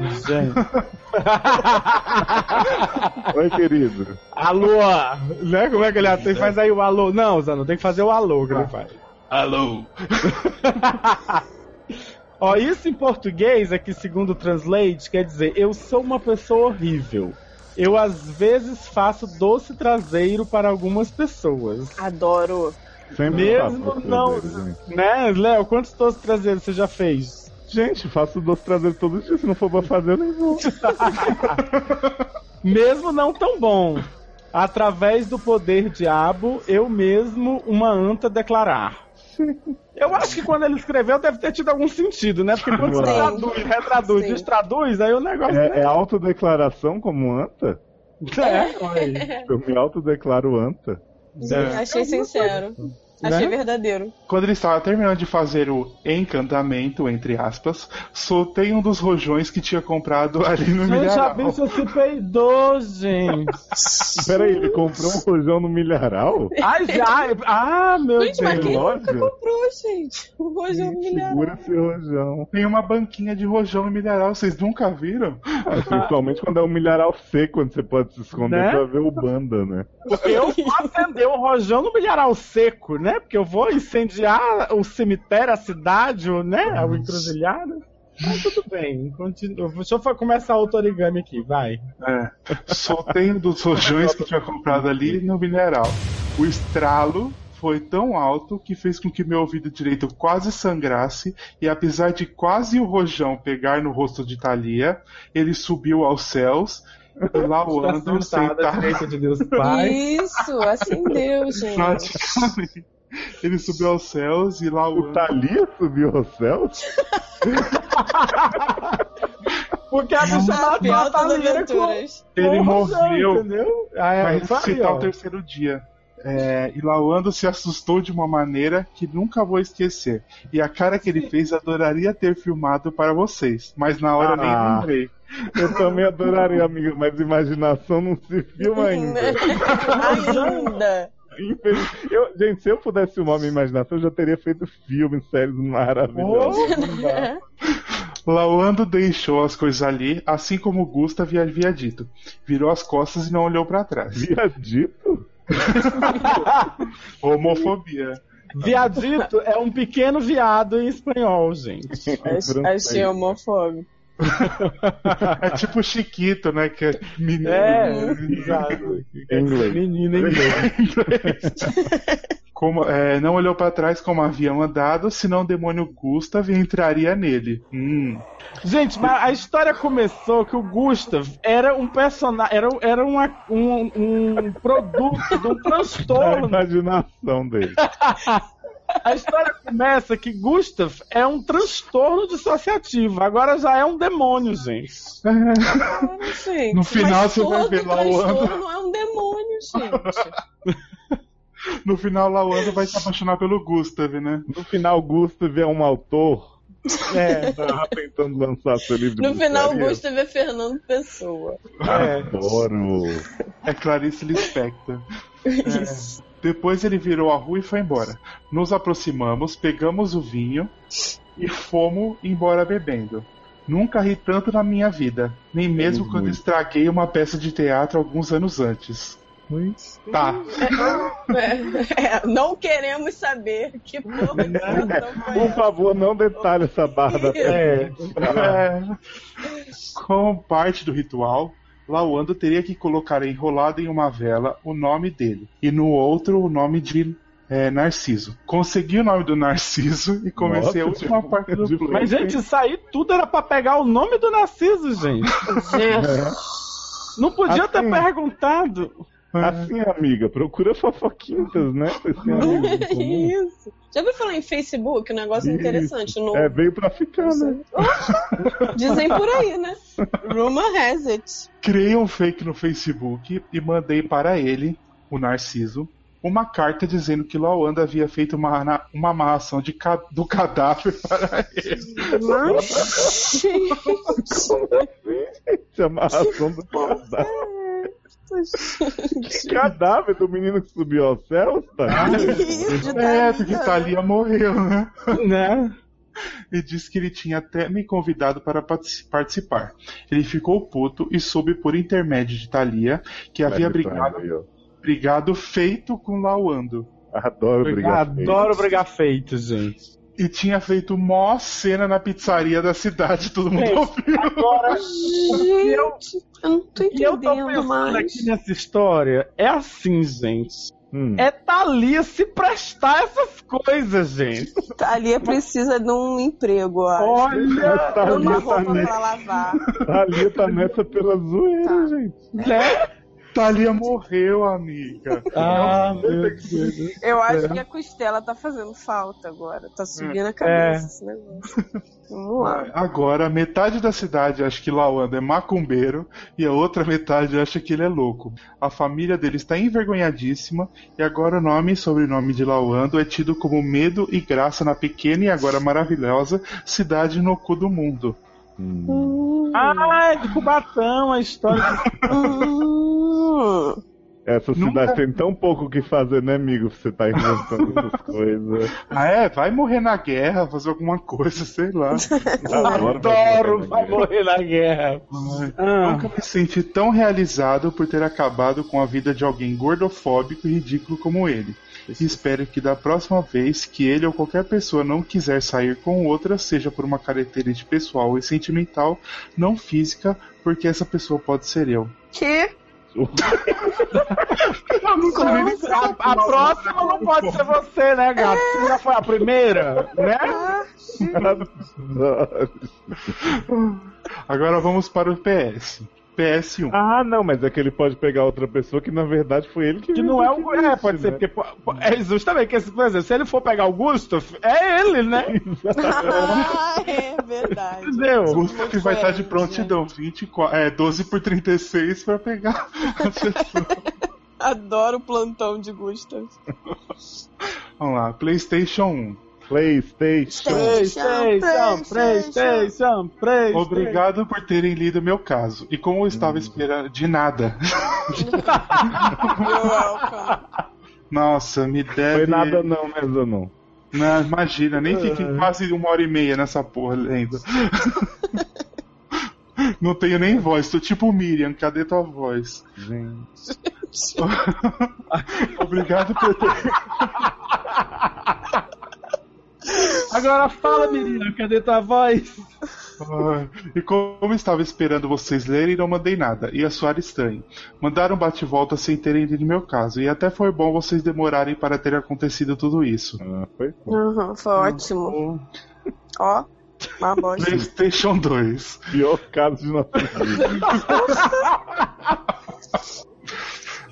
Oi, querido. Alô! Né? Como é que ele atende? Faz aí o alô. Não, Zano, tem que fazer o alô que ele faz. alô. [LAUGHS] Ó, isso em português é que, segundo o Translate, quer dizer, eu sou uma pessoa horrível. Eu às vezes faço doce traseiro para algumas pessoas. Adoro. Sempre Mesmo não. Né, Léo? Quantos doces traseiros você já fez? Gente, faço doce traseiro todo dia. Se não for pra fazer, eu nem vou. [LAUGHS] Mesmo não tão bom. Através do poder diabo, eu mesmo uma anta declarar. Eu acho que quando ele escreveu deve ter tido algum sentido, né? Porque quando você Sim. traduz, retraduz, Sim. destraduz, aí o negócio É, é autodeclaração como anta? é, ué. [LAUGHS] Eu me autodeclaro anta. É. Achei sincero. Achei Né? verdadeiro. Quando ele estava terminando de fazer o encantamento, entre aspas, soltei um dos rojões que tinha comprado ali no Gente, a milharal. bicha se peidou, gente. [LAUGHS] Peraí, ele comprou um rojão no milharal? Ai, já. Ah, meu Gente, mas Deus. quem loja? nunca comprou, gente? O rojão do milharal. Segura esse rojão. Tem uma banquinha de rojão no milharal, vocês nunca viram? Ah, Principalmente quando é um milharal seco, onde você pode se esconder Né? pra ver o banda, né? Eu vou acender um rojão no milharal seco, né? Porque eu vou incendiar o cemitério, a cidade, o, né? O encruzilhado. Mas tudo bem, continua. Deixa eu começar o origami aqui, vai. É. Soltei um dos rojões que tinha comprado ali no milharal. O estralo foi tão alto que fez com que meu ouvido direito quase sangrasse, e apesar de quase o rojão pegar no rosto de Thalia, ele subiu aos céus, e lá o Sentada à sentado de Deus Pai. Isso, assim deu, gente. praticamente. Ele subiu aos céus e lá o O Thalia subiu aos céus? [LAUGHS] Porque a bicha matou a Thalia com, Ele morreu. entendeu? Ah, é, vai ressuscitar o terceiro dia. É, e Lauando se assustou de uma maneira que nunca vou esquecer. E a cara que ele fez adoraria ter filmado para vocês, mas na hora Ah. nem lembrei. Eu também adoraria, amiga, mas imaginação não se filma [LAUGHS] ainda. Ainda. Eu, gente, se eu pudesse filmar minha imaginação, eu já teria feito filmes, séries maravilhosos. [LAUGHS] Lauando deixou as coisas ali, assim como Gustav havia dito. Virou as costas e não olhou para trás. Viadito? [LAUGHS] Homofobia. Viadito é um pequeno viado em espanhol, gente. [LAUGHS] Ach- Achei homofóbico. É tipo Chiquito, né? Que é menino. É, exato. Em inglês. Menina em inglês. Como, é, não olhou para trás como haviam andado, senão o demônio Gustav entraria nele. Hum. Gente, mas a história começou que o Gustav era um personagem, era, era uma- um, um produto de um [LAUGHS] A transtorno. imaginação dele. [LAUGHS] A história começa que Gustav é um transtorno dissociativo, agora já é um demônio, gente. Ah, gente, No final mas você vai ver lá o Ando. transtorno é um demônio, gente. [LAUGHS] No final, Lauanda vai se apaixonar pelo Gustav, né? No final, Gustav é um autor. É, Tava tentando lançar seu livro No final, o. Gustav é Fernando Pessoa. é. Adoro. É Clarice Lispector. [LAUGHS] Isso. Depois ele virou a rua e foi embora. Nos aproximamos, pegamos o vinho e fomos embora bebendo. Nunca ri tanto na minha vida, nem mesmo Muito. quando estraguei uma peça de teatro alguns anos antes. Tá. É, [LAUGHS] é, não queremos saber que porra foi Por favor, não detalhe essa barra da [LAUGHS] É. É. Como parte do ritual, Lauando teria que colocar enrolado em uma vela o nome dele e no outro o nome de É, Narciso. Consegui o nome do Narciso e comecei Nossa, a última tipo, parte do play. Mas, gente, isso aí tudo era pra pegar o nome do Narciso, gente. Não podia ter Assim. perguntado. Assim, amiga, procura fofoquintas, né? Em comum. Isso. Já ouviu falar em Facebook? Um negócio Isso. interessante. No... É, veio pra ficar, né? Dizem por aí, né? Rumor has it. Criei um fake no Facebook e mandei para ele, o Narciso, uma carta dizendo que Lawanda havia feito uma, uma amarração de ca- do cadáver para ele. Gente, [LAUGHS] amarração do cadáver. Cadáver do menino que subiu aos céus, tá? É, porque Thalia morreu, né? Né? E disse que ele tinha até me convidado para partici- participar. Ele ficou puto e soube por intermédio de Thalia que havia brigado, brigado feito com Lawando. Adoro brigar. feio. Adoro brigar feito, gente. E tinha feito mó cena na pizzaria da cidade, todo mundo Gente, ouviu. Agora, Gente, eu não tô e eu tô entendendo pensando mais. aqui nessa história, é assim, gente. Hum. É Thalia se prestar essas coisas, gente. Thalia precisa de um emprego, eu acho. Olha, Thalia Uma tá roupa nessa- pra lavar. Thalia tá nessa pela zoeira, Tá. gente. né? Thalia morreu, amiga. Ah, meu Deus. Eu acho É. que a costela tá fazendo falta agora. Tá subindo a cabeça É. esse negócio. Vamos lá. Agora, metade da cidade acha que Lawanda é macumbeiro e a outra metade acha que ele é louco. A família dele está envergonhadíssima e agora o nome e sobrenome de Lawando é tido como medo e graça na pequena e agora maravilhosa cidade no cu do mundo. Hum. Ah, é de Cubatão, a história. Hum. [LAUGHS] Essa Nunca- cidade tem tão pouco o que fazer, né, amigo? Você tá inventando [LAUGHS] essas coisas. Ah, é? Vai morrer na guerra, fazer alguma coisa, sei lá. [LAUGHS] Adoro, Adoro, vai morrer na guerra. Ai, Ah. Nunca me senti tão realizado por ter acabado com a vida de alguém gordofóbico e ridículo como ele. E espero que da próxima vez que ele ou qualquer pessoa não quiser sair com outra, seja por uma característica pessoal e sentimental, não física, porque essa pessoa pode ser eu. Que? [LAUGHS] A, a próxima não pode ser você, né, gato? Você já foi a primeira, né? [LAUGHS] Agora vamos para o PS. PS1. Ah, não, mas é que ele pode pegar outra pessoa que na verdade foi ele que Que não é o. inventou É, pode ser, né? porque. po- po- É justamente que, por exemplo, se ele for pegar o Gustav, é ele, né? [LAUGHS] Ah, [LAUGHS] é verdade. Entendeu? Gusto que vai estar de prontidão, 24, é, 12 por 36 para pegar [LAUGHS] a pessoa. Adoro o plantão de Gustav. Vamos lá, PlayStation 1. PlayStation. PlayStation, PlayStation, PlayStation. Obrigado por terem lido meu caso. E como eu estava esperando. De nada. [LAUGHS] Nossa, me deve. Foi nada não, né, Zanon? Não, imagina, nem fiquei quase uma hora e meia nessa porra lendo. [LAUGHS] Não tenho nem voz, tô tipo Miriam, cadê tua voz? Gente. [LAUGHS] Obrigado por ter. Agora fala, menina, cadê tua voz? Ai, E como estava esperando vocês lerem, não mandei nada. Ia soar estranho. Mandaram bate-volta sem terem lido meu caso. E até foi bom vocês demorarem para ter acontecido tudo isso. Ah, foi. Uhum, foi ótimo. Ó, uma bosta. PlayStation 2. Pior caso de. [LAUGHS]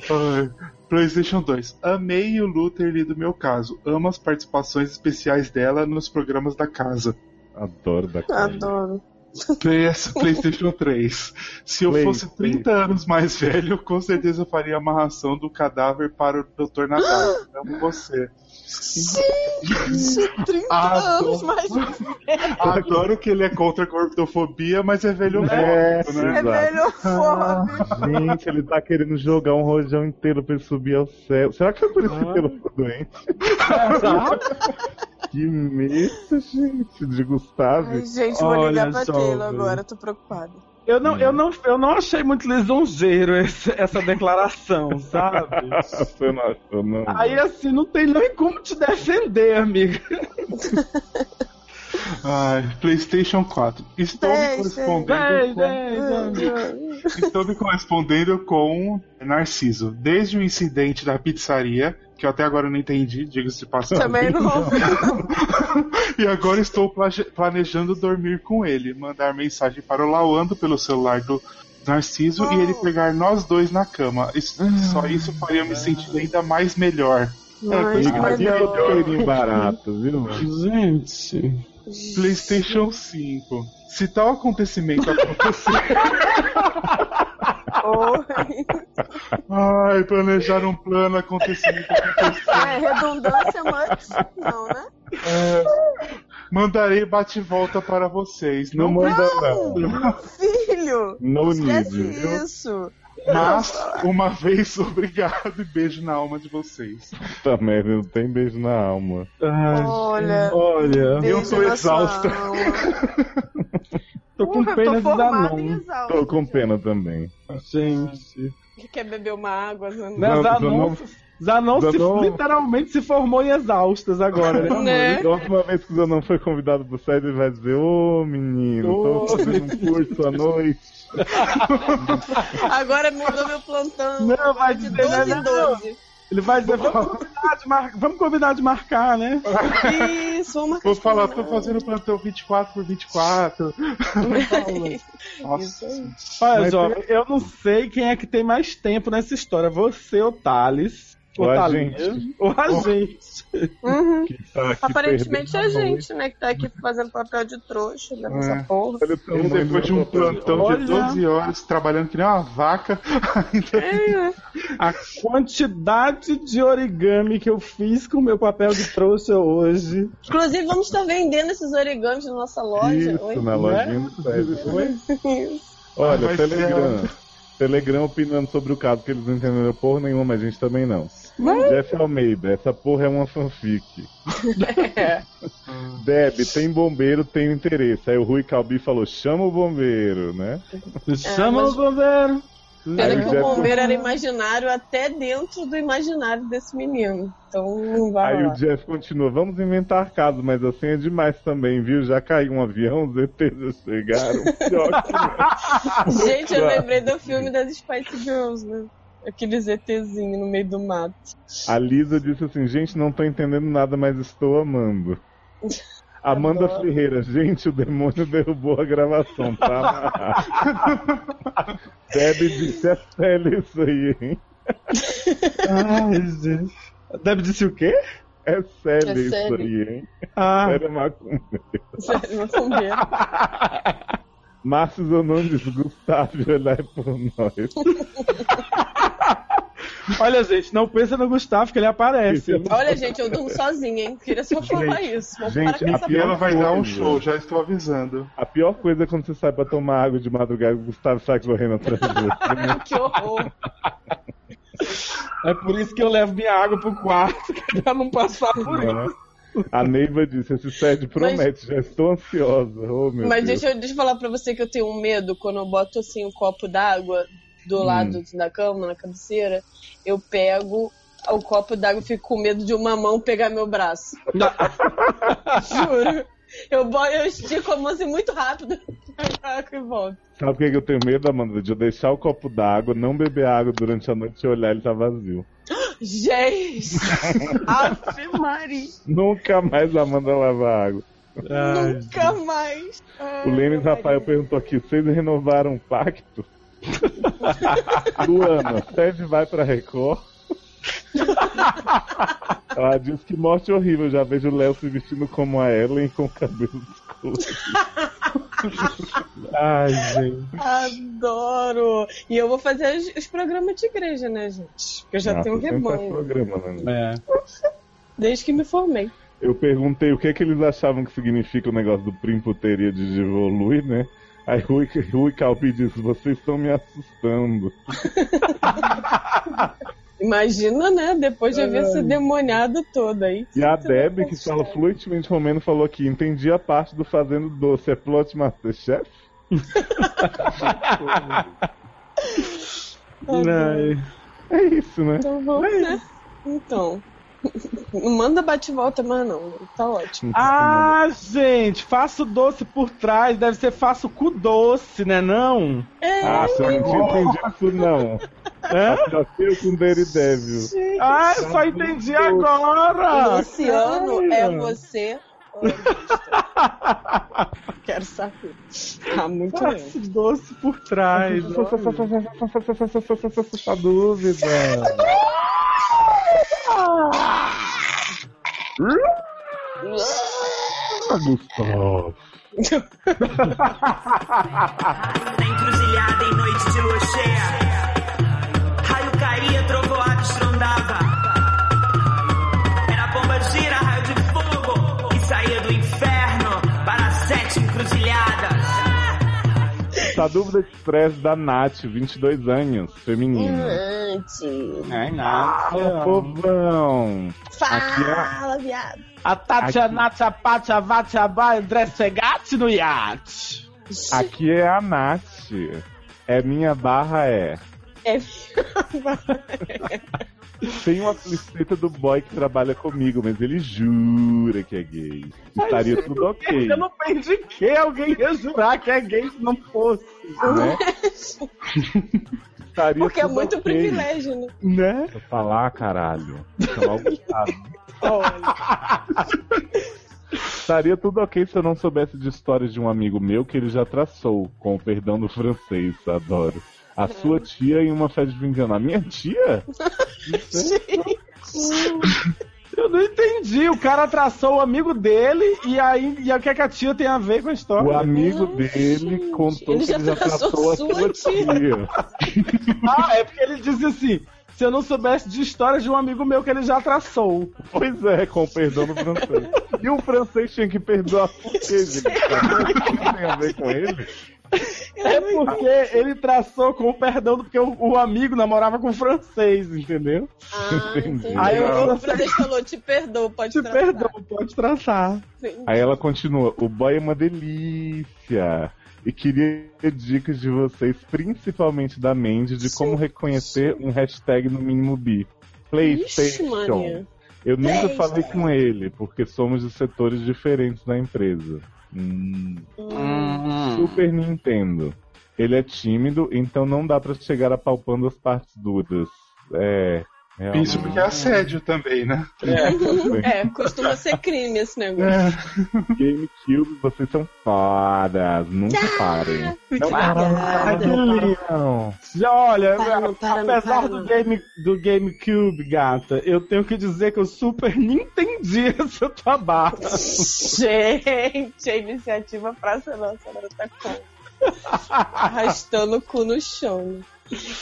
Ai, PlayStation 2. Amei o Lu ter lido meu caso. Amo as participações especiais dela nos programas da casa. Adoro da cara. Adoro. PS, PlayStation 3. Se eu Play, fosse 30 anos mais velho, com certeza eu faria a amarração do cadáver para o Dr. Natal. [GASPS] Amo você. Gente, 30 [LAUGHS] Ah, anos mais Adoro que ele é contra a gordofobia, mas é velho É, fóbico, né? é velho foda. Gente, ele tá querendo jogar um rojão inteiro pra ele subir ao céu. Será que foi por isso que ele ficou doente? [LAUGHS] [LAUGHS] Que medo, gente, de Gustavo. Ai, gente, vou Olha ligar pra Taylor agora, tô preocupada. Eu não, eu não, eu não achei muito lisonjeiro esse- essa declaração, [LAUGHS] sabe? Você não achou, não? Aí assim, não tem nem como te defender, amiga. Ai, PlayStation 4. Estou me Dez, correspondendo. Dez, com- Estou me correspondendo com Narciso. Desde o incidente da pizzaria, que eu até agora não entendi, diga-se de passagem. Também não. [LAUGHS] e agora estou planejando dormir com ele, mandar mensagem para o Lauando pelo celular do Narciso e ele pegar nós dois na cama. Isso- só isso faria eu me sentir ainda mais melhor. Aqui é melhor. barato, viu? Gente. PlayStation 5. Se tal acontecimento acontecer. [LAUGHS] Oi. Ai, planejar um plano, acontecimento acontecer. É redundância, mas não, né? Mandarei bate-volta para vocês. Não Não, manda não. Filho, No esquece need, isso. mas, uma vez, [LAUGHS] obrigado e beijo na alma de vocês. Também não tem beijo na alma. Ai, Olha, olha, beijo tô exausta. [LAUGHS] tô com Porra, pena tô de exausto. Tô com pena também. Gente. Quer beber uma água, Zanon? Né, Zanon- Zanon, Zanon se- Zanon- literalmente se formou em exaustas agora, né? [LAUGHS] Né? Da última vez que o Zanon foi convidado pro site, ele vai dizer: Ô menino, Ô, tô fazendo um curso à noite. [LAUGHS] Agora mudou meu plantão. Não, vai de dizer, 12 não, em não. 12. Ele vai dizer, vamos combinar de, mar... vamos combinar de marcar, né? Isso, uma Vou falar, tô fazendo plantão 24 por 24. [LAUGHS] Nossa. Isso aí. Olha, Mas jovem, eu não sei quem é que tem mais tempo nessa história. Você ou Thales? Ou a Thalinha, gente. Ou a gente. Uhum. Tá Aparentemente é a gente, né, que tá aqui fazendo papel de trouxa nessa É. porra. O Eu, tamanho depois de um plantão Olha. de 12 horas, trabalhando que nem uma vaca, [LAUGHS] É, A quantidade de origami que eu fiz com o meu papel de trouxa hoje. Inclusive, vamos estar vendendo esses origamis na nossa loja. Isso, Oi? na lojinha do site. [LAUGHS] Isso. Olha, Vai Telegram. Telegram opinando sobre o caso que eles não entenderam porra nenhuma, mas a gente também não. Jeff Almeida, essa porra é uma fanfic. É. [LAUGHS] Deb, tem bombeiro, tem interesse. Aí o Rui Calbi falou, chama o bombeiro, né? Chama mas- o bombeiro. Pena que o bombeiro era imaginário até dentro do imaginário desse menino. Então não vai Aí lá. o Jeff continua, vamos inventar casos, mas assim é demais também, viu? Já caiu um avião, os ETs já chegaram. Pior [LAUGHS] que não. Gente, eu lembrei do filme das Spice Girls, né? Aqueles ETzinhos no meio do mato. A Lisa disse assim, gente, não tô entendendo nada, mas estou amando. [LAUGHS] Amanda Adoro. Ferreira, gente, o demônio derrubou a gravação, tá? amarrado. [LAUGHS] Deb disse, é sério isso aí, hein? Ai, gente. Deve disse o quê? É sério É isso sério. aí, hein? Ah, Sério, macumba. Sério, macumbeiro. Márcio Zanon diz, Gustavo, olhar por nós. [LAUGHS] olha, gente, não pensa no Gustavo que ele aparece. Olha, gente, eu durmo sozinha, hein? Queria só falar isso. Vamos gente, a essa ela pior vai dar um show, já estou avisando. A pior coisa é quando você sai pra tomar água de madrugada e o Gustavo sai correndo atrás de você. [LAUGHS] Que horror. É por isso que eu levo minha água pro quarto, [LAUGHS] pra não passar por isso. né? A Neiva disse, esse sede promete, já estou ansiosa. Oh, meu Mas Deus. deixa eu, deixa eu falar pra você que eu tenho um medo quando eu boto assim um copo d'água do Hum. lado da cama, na cabeceira. Eu pego o copo d'água e fico com medo de uma mão pegar meu braço. [LAUGHS] Juro. Eu, eu estico a mão assim muito rápido [LAUGHS] e volto. Sabe por que eu tenho medo, Amanda? De eu deixar o copo d'água, não beber água durante a noite e olhar ele tá vazio. [GASPS] Gente! [LAUGHS] Ave Maria! Nunca mais a Amanda lava água. Ai, Nunca mais! Ai, O Lênin Maria. Rafael perguntou aqui, vocês renovaram o pacto? [LAUGHS] Luana, Sede vai pra Record? [LAUGHS] Ela disse que morte horrível, já vejo o Léo se vestindo como a Ellen com cabelo escuro. [LAUGHS] ai, gente. Adoro! E eu vou fazer os, os programas de igreja, né, gente? Porque eu já Nossa, tenho um rebanho. programa, né? É. Desde que me formei. Eu perguntei o que, que eles achavam que significa o negócio do primputeria de evoluir, né? Aí Rui, Rui Calpi disse, vocês estão me assustando. [LAUGHS] Imagina, né? Depois de eu ver esse demoniado todo aí. E a Deb, que fala fluentemente romeno, falou aqui, entendi a parte do Fazendo Doce, é plot Masterchef? [LAUGHS] Ai. É isso, né? Então vamos, né? Então. Não [LAUGHS] manda bate-volta mais não. Tá ótimo. Ah, gente, faço doce por trás, deve ser faço cu doce, né não? É, Ah, você não tinha entendido [LAUGHS] isso, não. Hã? Trocei com Daredevil. Ah, eu só entendi agora! Luciano é você. Quero saber. Tá muito bem. Doce por trás. Essa dúvida. Ah, Gustavo. [LAUGHS] [LAUGHS] Essa dúvida express da Nath, 22 anos, feminina. Antes. Ai, nada. Povão. Aqui é- Fala, viado. A Tatia, Aqui. Natia, Patia, Vatia, Vai, André Segatti no iate. Aqui é a Nath. É minha barra é. É Tem uma felicita do boy que trabalha comigo, mas ele jura que é gay. Estaria tudo ok, Eu não perdi que alguém ia jurar que é gay se não fosse. Né? [LAUGHS] Estaria porque é tudo muito ok, privilégio, né? Né? Deixa eu falar, caralho. Chamar o Gustavo. Olha. [LAUGHS] Estaria tudo ok se eu não soubesse de histórias de um amigo meu que ele já traçou, com o perdão do francês, adoro. A sua tia em uma festa de engano. A minha tia? [LAUGHS] Eu não entendi. O cara traçou o amigo dele e aí e o que, é que a tia tem a ver com a história? O amigo Não, dele gente. contou Ele que ele já traçou a sua tia. tia. [LAUGHS] Ah, é porque ele disse assim: se eu não soubesse de histórias de um amigo meu que ele já traçou. Pois é, com o perdão do francês. E o francês tinha que perdoar por quê, gente? Não [LAUGHS] tem a ver com ele? [LAUGHS] É porque ele traçou com o perdão, porque o, o amigo namorava com o francês, entendeu? Ah, Entendi. Aí o francês falou, te perdoo, pode Te tratar. perdão, pode traçar. Entendi. Aí ela continua: o boy é uma delícia. E queria dicas de vocês, principalmente da Mandy, de como reconhecer um hashtag no mínimo bi. Ixi, PlayStation. Mania. Eu nunca falei com ele, porque somos de setores diferentes da empresa. Hum. Super Nintendo. Ele é tímido, então não dá pra chegar apalpando as partes duras. É. realmente. Isso porque é assédio também, né? É, costuma ser crime esse negócio. É. GameCube, vocês são fodas. Nunca parem. Muito Não, leão. Já, olha, Para, não, para, não, apesar para, do, não. game, do GameCube, gata, eu tenho que dizer que eu super não [LAUGHS] entendi essa tua barra. Gente, a iniciativa Praça Nossa agora tá com. Arrastando o cu no chão.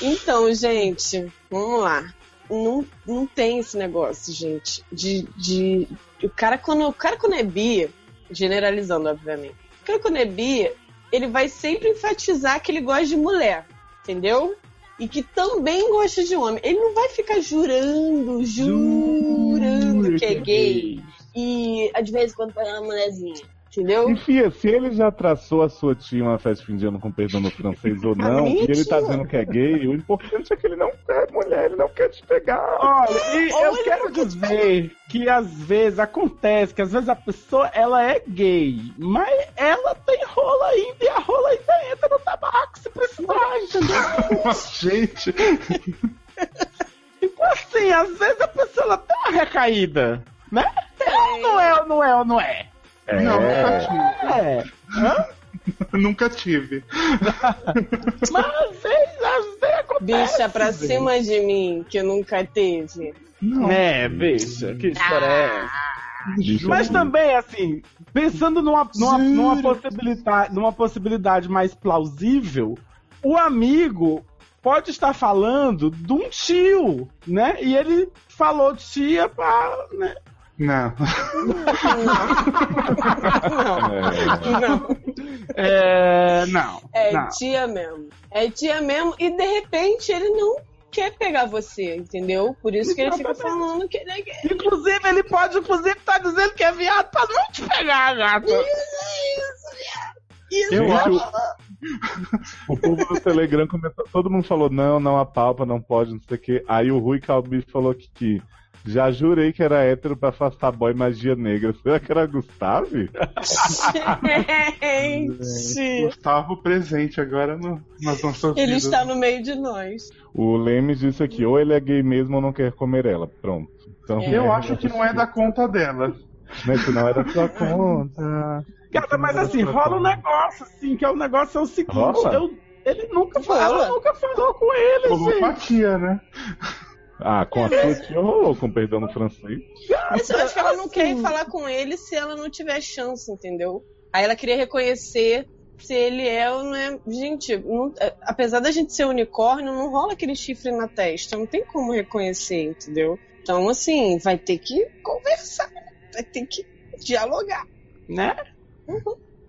Então, gente, vamos lá. Não, não tem esse negócio, gente, de. de o, cara quando, o cara quando é bi, generalizando, obviamente, o cara quando é bi, ele vai sempre enfatizar que ele gosta de mulher, entendeu? E que também gosta de homem. Ele não vai ficar jurando, jurando que é gay. E de vez em quando pega uma mulherzinha. Entendeu? E Fia, se ele já traçou a sua tia uma festa de fim de ano com perdão no francês ou [LAUGHS] não, minha e ele tá dizendo que é gay, o importante é que ele não quer mulher, ele não quer te pegar. Olha, e Ou eu quero dizer que às vezes acontece que às vezes a pessoa ela é gay, mas ela tem rola ainda e a rola ainda entra no tabaco se precisar, entendeu? [LAUGHS] Gente, [LAUGHS] Então assim, às vezes a pessoa ela tem uma recaída, né? Ou não é, ou não é, ou não é? É, não, nunca tive. É. Hã? [LAUGHS] nunca tive. [LAUGHS] Mas às vezes, às vezes acontece. Bicha, pra gente. cima de mim, que nunca teve. É, bicha, que história é essa? Mas também, assim, pensando numa, numa, numa, possibilidade, numa possibilidade mais plausível, o amigo pode estar falando de um tio, né? E ele falou tia pra. Né? Não. Não, É, [LAUGHS] não. É. Não. É não. tia mesmo. É tia mesmo e de repente ele não quer pegar você, entendeu? Por isso que ele fica falando que ele é gay. Inclusive, ele pode, inclusive, tá dizendo que é viado pra não te pegar, gata. Isso, isso, Eu Gente, acho. o- povo do Telegram começou, todo mundo falou, não, não apalpa, não pode, não sei o quê. Aí o Rui Calbi falou que, que já jurei que era hétero pra afastar boy magia negra. Será que era Gustavo? Gente, Gustavo presente agora no, nas nossas ele vidas. está no meio de nós. O Lemes disse aqui, ou ele é gay mesmo ou não quer comer ela. Pronto. Então, É. Eu acho que não é da conta dela. [LAUGHS] Mas se não era sua conta. Cara, mas assim, rola um negócio, assim, que é o negócio é o seguinte, eu- ele nunca falou, ela nunca falou com ele, Rolou gente. tia, né? Ah, com a sua tia rolou, com perdão no francês. Mas eu acho que ela não quer ir falar com ele se ela não tiver chance, entendeu? Aí ela queria reconhecer se ele é ou não é. Gente, não- é, apesar da gente ser unicórnio, não rola aquele chifre na testa. Não tem como reconhecer, entendeu? Então, assim, vai ter que conversar, vai ter que dialogar. Né?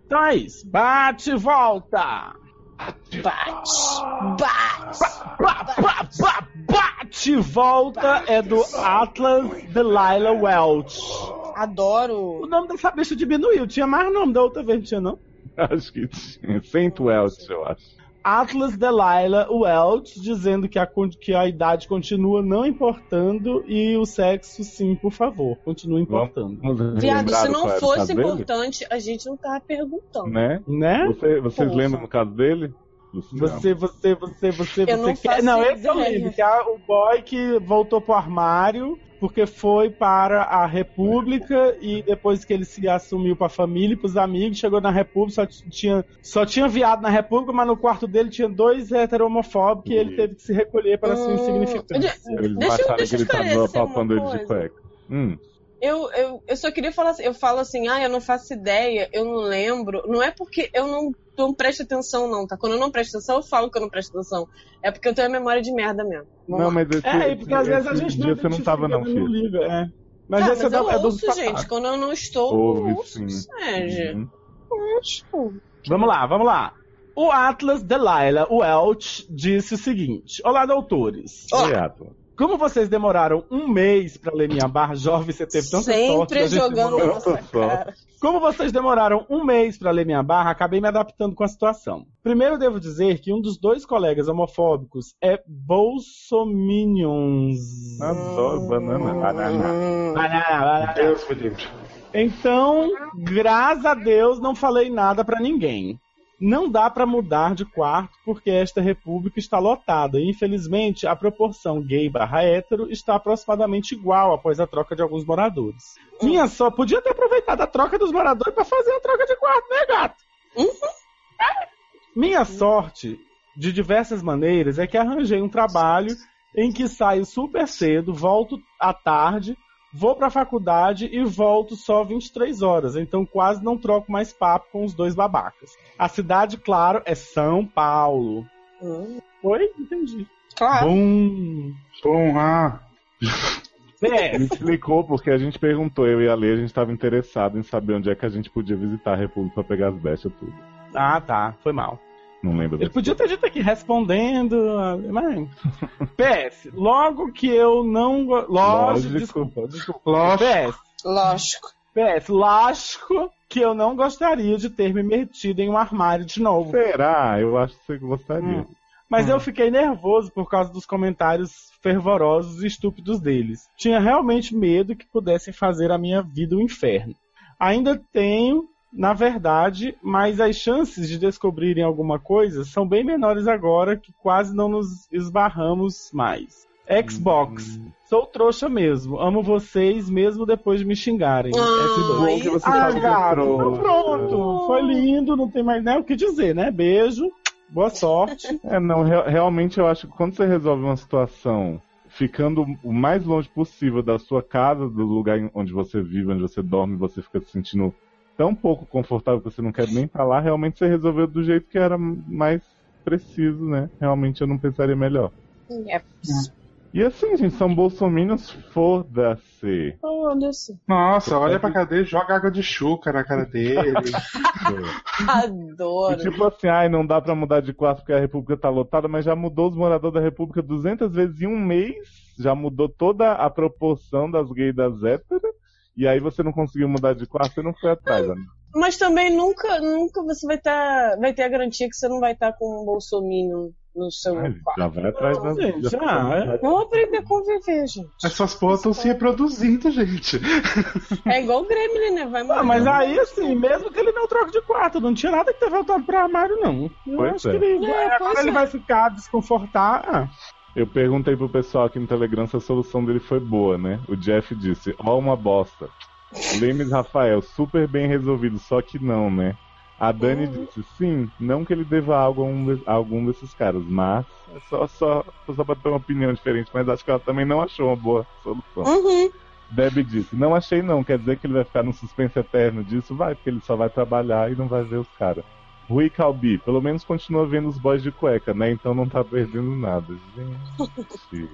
Então é isso. Bate e volta! Bate, bate. Ba, ba, ba, bate e volta é do Atlas Delilah Welch. O Adoro. nome dessa bicha diminuiu, tinha mais nome da outra vez, não tinha não? Acho que tinha. Saint Welch, eu acho. Atlas Delilah Welch dizendo que a, que a idade continua não importando e o sexo sim, por favor, continua importando. Viado, se não o fosse dele? importante, a gente não tava perguntando. Né? Né? Você- vocês Porra. lembram do caso dele? Você, você, você, você, Eu você não quer. Não, esse eu ideia. lembro, que é o boy que voltou pro armário porque foi para a República e depois que ele se assumiu pra família e pros amigos, chegou na República, só tinha, só tinha viado na República, mas no quarto dele tinha dois heteromofóbicos e ele teve que se recolher para sua Hum, insignificância. Eles Deixa acharam deixa que ele tava esclarecer apalpando ele de cueca. Hum. Eu, eu, eu só queria falar assim, eu falo assim, ah, eu não faço ideia, eu não lembro. Não é porque eu não, não presto atenção, não, tá? Quando eu não presto atenção, eu falo que eu não presto atenção. É porque eu tenho a memória de merda mesmo. Vamos Não, lá. mas esse, É, e porque às vezes a gente dia você não tava, não, filho. liga, é. Mas esse mas é, eu é do ouço, passado. gente. Quando eu não estou, eu Ouve ouço, sim. Sérgio. Uhum. Ouço. Vamos lá, vamos lá. O Atlas Delilah Welch disse o seguinte: Olá, doutores. Olá. Oi, Atlas. Como vocês demoraram um mês pra ler minha barra, jovem, você teve tanta sorte. Sempre a gente jogando na nossa sorte. cara. Como vocês demoraram um mês pra ler minha barra, acabei me adaptando com a situação. Primeiro, devo dizer que um dos dois colegas homofóbicos é Bolsominions. Adoro banana. Banana. Banana, banana. Deus me livre. Então, graças a Deus, não falei nada pra ninguém. Não dá pra mudar de quarto porque esta república está lotada. E, infelizmente, a proporção gay barra hétero está aproximadamente igual após a troca de alguns moradores. Minha só podia ter aproveitado a troca dos moradores pra fazer a troca de quarto, né, gato? Uhum. É. Minha sorte, de diversas maneiras, é que arranjei um trabalho em que saio super cedo, volto à tarde, vou pra faculdade e volto só 23 horas. Então quase não troco mais papo com os dois babacas. A cidade, claro, é São Paulo. Hum. Oi? Entendi. Claro. Bum. Bom, ah, É, Ele explicou porque a gente perguntou, eu e a Lê, a gente estava interessado em saber onde é que a gente podia visitar a República pra pegar as bestas tudo. Ah, tá. Foi mal. Não lembro Ele podia ter dito aqui respondendo, mas. PS, logo que eu não. go- Lógico, desculpa, desculpa. lógico. PS, Lógico. PS, lógico que eu não gostaria de ter me metido em um armário de novo. Será? Eu acho que você gostaria. Hum. Mas eu fiquei nervoso por causa dos comentários fervorosos e estúpidos deles. Tinha realmente medo que pudessem fazer a minha vida um inferno. Ainda tenho, na verdade, mas as chances de descobrirem alguma coisa são bem menores agora que quase não nos esbarramos mais. Xbox. Sou trouxa mesmo. Amo vocês mesmo depois de me xingarem. Ah, S2. Bom que você Ah, é gato, trouxa. então pronto. Foi lindo, não tem mais nem o que dizer, né? Beijo, boa sorte. [LAUGHS] É, não, re- realmente eu acho que quando você resolve uma situação ficando o mais longe possível da sua casa, do lugar onde você vive, onde você dorme, você fica se sentindo tão pouco confortável que você não quer nem lá, realmente você resolveu do jeito que era mais preciso, né? Realmente eu não pensaria melhor. É. E assim, gente, são bolsominions, foda-se. Foda-se. Nossa, olha pra cadeia, joga água de chuca na cara dele. [LAUGHS] E Adoro. tipo assim, ai, não dá pra mudar de quarto porque a República tá lotada, mas já mudou os moradores da República 200 vezes em um mês, já mudou toda a proporção das gays e das héteras, e aí você não conseguiu mudar de quarto, você não foi atrás, amigo. Mas também nunca, nunca você vai estar, vai ter a garantia que você não vai estar com um bolsominion no seu Ai, quarto. já vai atrás da. gente, já- ah, é. Vamos aprender a conviver, gente. Essas porras estão se reproduzindo, gente. É igual o Gremlin, né? Vai morrer. Ah, mas aí, assim, mesmo que ele não troque de quarto, não tinha nada que ter voltado pro armário, não. Eu Pois acho é. que ele, É, agora ele é. vai ficar desconfortar. Eu perguntei pro pessoal aqui no Telegram se a solução dele foi boa, né? O Jeff disse, ó uma bosta. Lemes Rafael, super bem resolvido, só que não, né? A Dani disse, sim, não que ele deva algo a, um a algum desses caras, mas é só, só, só pra ter uma opinião diferente, mas acho que ela também não achou uma boa solução. Uhum. Debbie disse, não achei não, quer dizer que ele vai ficar no suspense eterno disso? Vai, porque ele só vai trabalhar e não vai ver os caras. Rui Calbi, pelo menos continua vendo os boys de cueca, né? Então não tá perdendo nada. Gente.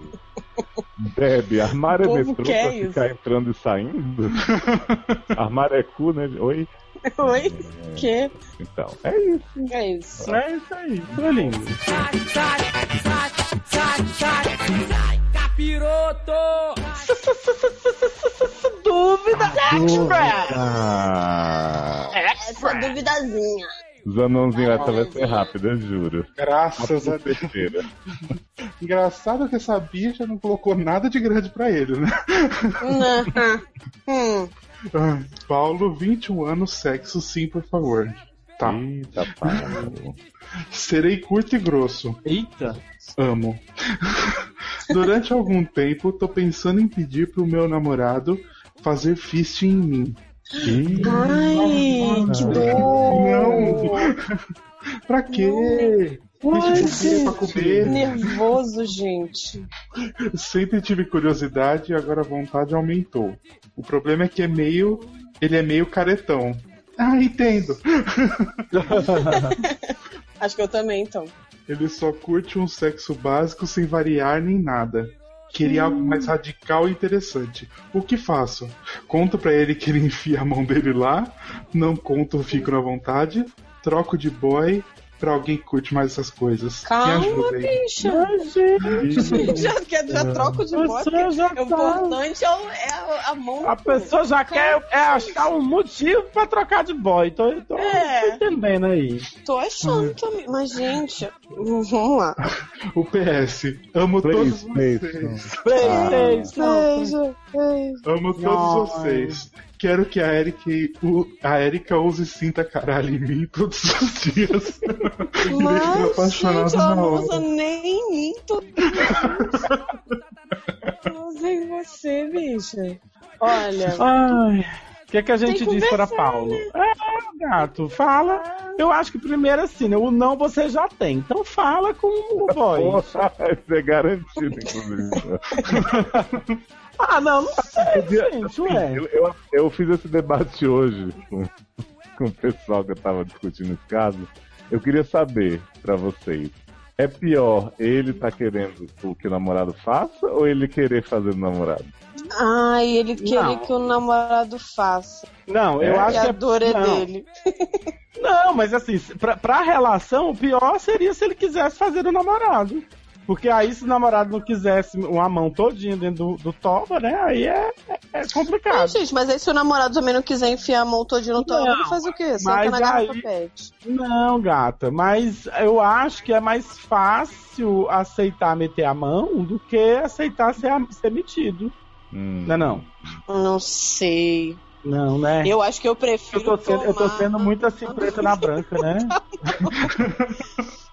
Debbie, armário é metrô pra isso. ficar entrando e saindo? armário é cu, né? Oi? Oi? Que? Então, é isso. É isso. é isso aí. Foi lindo. Dúvida extra! Ah, Essa duvidazinha. Zanãozinho, essa vai ser rápida, eu juro. Graças a Deus. Terceira. [LAUGHS] Engraçado que essa bicha não colocou nada de grande pra ele, né? [LAUGHS] Hum. Paulo, 21 anos, sexo sim, por favor. Tá. Eita, Paulo. [LAUGHS] Serei curto e grosso. Eita. Amo. Durante algum tempo, tô pensando em pedir pro meu namorado fazer fist em mim. Ai, que dor. Não! pra quê? É pra comer. Nervoso, gente. Sempre tive curiosidade e agora a vontade aumentou. O problema é que é meio. Ele é meio caretão. Ah, entendo. [LAUGHS] Acho que eu também, então. Ele só curte um sexo básico sem variar nem nada. Queria algo mais radical e interessante. O que faço? Conto pra ele que ele [LAUGHS] enfia a mão dele lá? Não conto, fico na vontade? Troco de boy pra alguém que curte mais essas coisas? Me Calma, ajuda aí. bicha. Gente, [LAUGHS] Já, já, troco de voz. já porque O tá- importante é, o- é a, mão. a pessoa já quer é, achar um motivo pra trocar de boy. Tô, tô, É. tô entendendo aí. Tô achando também. Mas, gente, [LAUGHS] vamos lá. O PS. Amo todos PlayStation. vocês. Playstation. Beijo, beijo. Amo todos vocês. Quero que a Erika, u- a Erika use cinta caralho em mim todos os dias. [LAUGHS] Mas, gente, ela na não hora. usa nem em mim. Tô... Ela usa em você, bicha. Olha, Ai. O que, é que a gente diz para Paulo? É, gato, fala. Eu acho que primeiro assim, né? O não você já tem. Então fala com o boy. Poxa, [LAUGHS] isso é garantido, inclusive. [LAUGHS] Ah, não, não sei, Podia- gente, ué. Eu, eu, eu fiz esse debate hoje com, com o pessoal que eu tava discutindo esse caso. Eu queria saber pra vocês: é pior ele tá querendo o que o namorado faça ou ele querer fazer o namorado? ai, ele querer Não. que o namorado faça. Não, eu É? acho Que a é dor é não. dele. Não, mas assim, pra, pra relação, o pior seria se ele quisesse fazer o namorado. Porque aí, se o namorado não quisesse uma mão todinha dentro do, do toba, né? Aí é, é, é Não, complicado. gente, mas aí se o namorado também não quiser enfiar a mão todinha no toba, ele faz o quê? Senta mas na garrafa aí- pet. Não, gata, mas eu acho que é mais fácil aceitar meter a mão do que aceitar ser, ser metido. Hum. Não é não? Não sei. Não, né? Eu acho que eu Eu prefiro. tô sendo, eu tô tomar- sendo muito assim, [LAUGHS] preta na branca, né?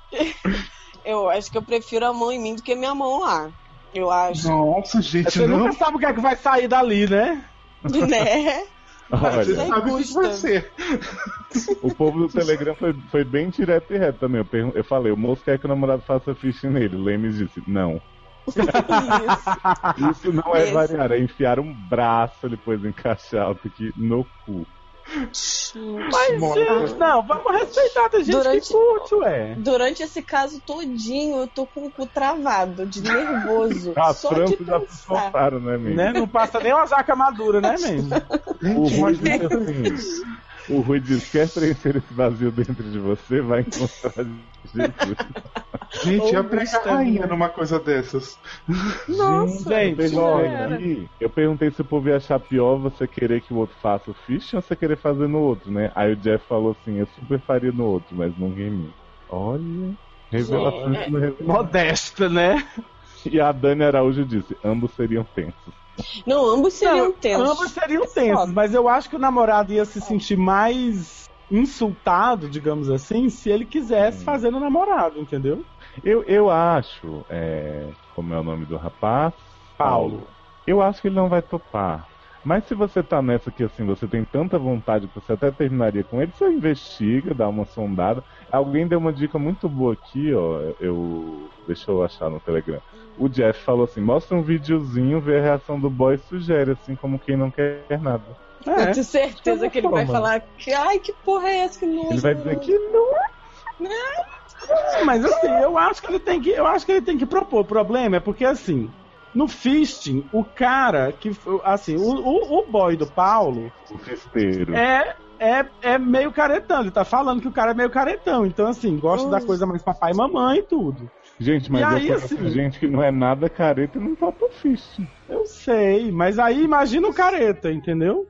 [LAUGHS] Eu acho que eu prefiro a mão em mim do que minha mão lá. Eu acho, Nossa, gente, Você não. nunca sabe o que é que vai sair dali, né? [LAUGHS] né? Olha, Você sabe o que vai ser. o povo do Telegram foi, foi bem direto e reto também. Eu, pergun- eu falei: o moço quer que o namorado faça ficha nele. O Lemes disse: não. Isso. [LAUGHS] Isso não é Esse- variar, é enfiar um braço depois encaixar outro aqui no cu. Mas, gente, não, vamos respeitar. Tem gente Durante- que curte, ué. Durante esse caso todinho, eu tô com o cu travado, de nervoso. As só de tranças já soltaram, né, menino? Né? Não passa nem uma jaca madura, né, mesmo? O Rui Gente, disse assim: O Rui diz: quer preencher esse vazio dentro de você? Vai encontrar Jesus. Gente, Ou a prega cristão, rainha numa coisa dessas. Nossa, Gente, aqui, eu perguntei se o povo ia achar pior você querer que o outro faça o fishing ou você querer fazer no outro, né? Aí o Jeff falou assim: eu super faria no outro, mas nunca em mim. Olha, Gente. revelação. Modesta, né? E a Dani Araújo disse: ambos seriam tensos. Não, ambos seriam Não, tensos. Ambos seriam tensos, Foda. mas eu acho que o namorado ia se sentir mais insultado, digamos assim, se ele quisesse fazer no namorado, entendeu? Eu, eu acho, é, como é o nome do rapaz? Paulo. Eu acho que ele não vai topar. Mas se você tá nessa que assim, você tem tanta vontade que você até terminaria com ele, você investiga, dá uma sondada. Alguém deu uma dica muito boa aqui, ó. Eu. Deixa eu achar no Telegram. O Jeff falou assim: mostra um videozinho, vê a reação do boy e sugere, assim como quem não quer nada. Eu É. tenho certeza que ele vai Toma. falar que, ai, que porra é essa que não Ele vai dizer que não Mas assim, eu acho que ele tem que, eu acho que ele tem que propor. O problema é porque assim, no fisting, o cara que assim, o, o, o boy do Paulo o festeiro. é é, é meio caretão. Ele tá falando que o cara é meio caretão. Então, assim, gosta da coisa mais papai e mamãe e tudo. Gente, mas E aí, conheço assim- gente que não é nada careta e não topa fishing. Eu sei, mas aí imagina o careta, entendeu?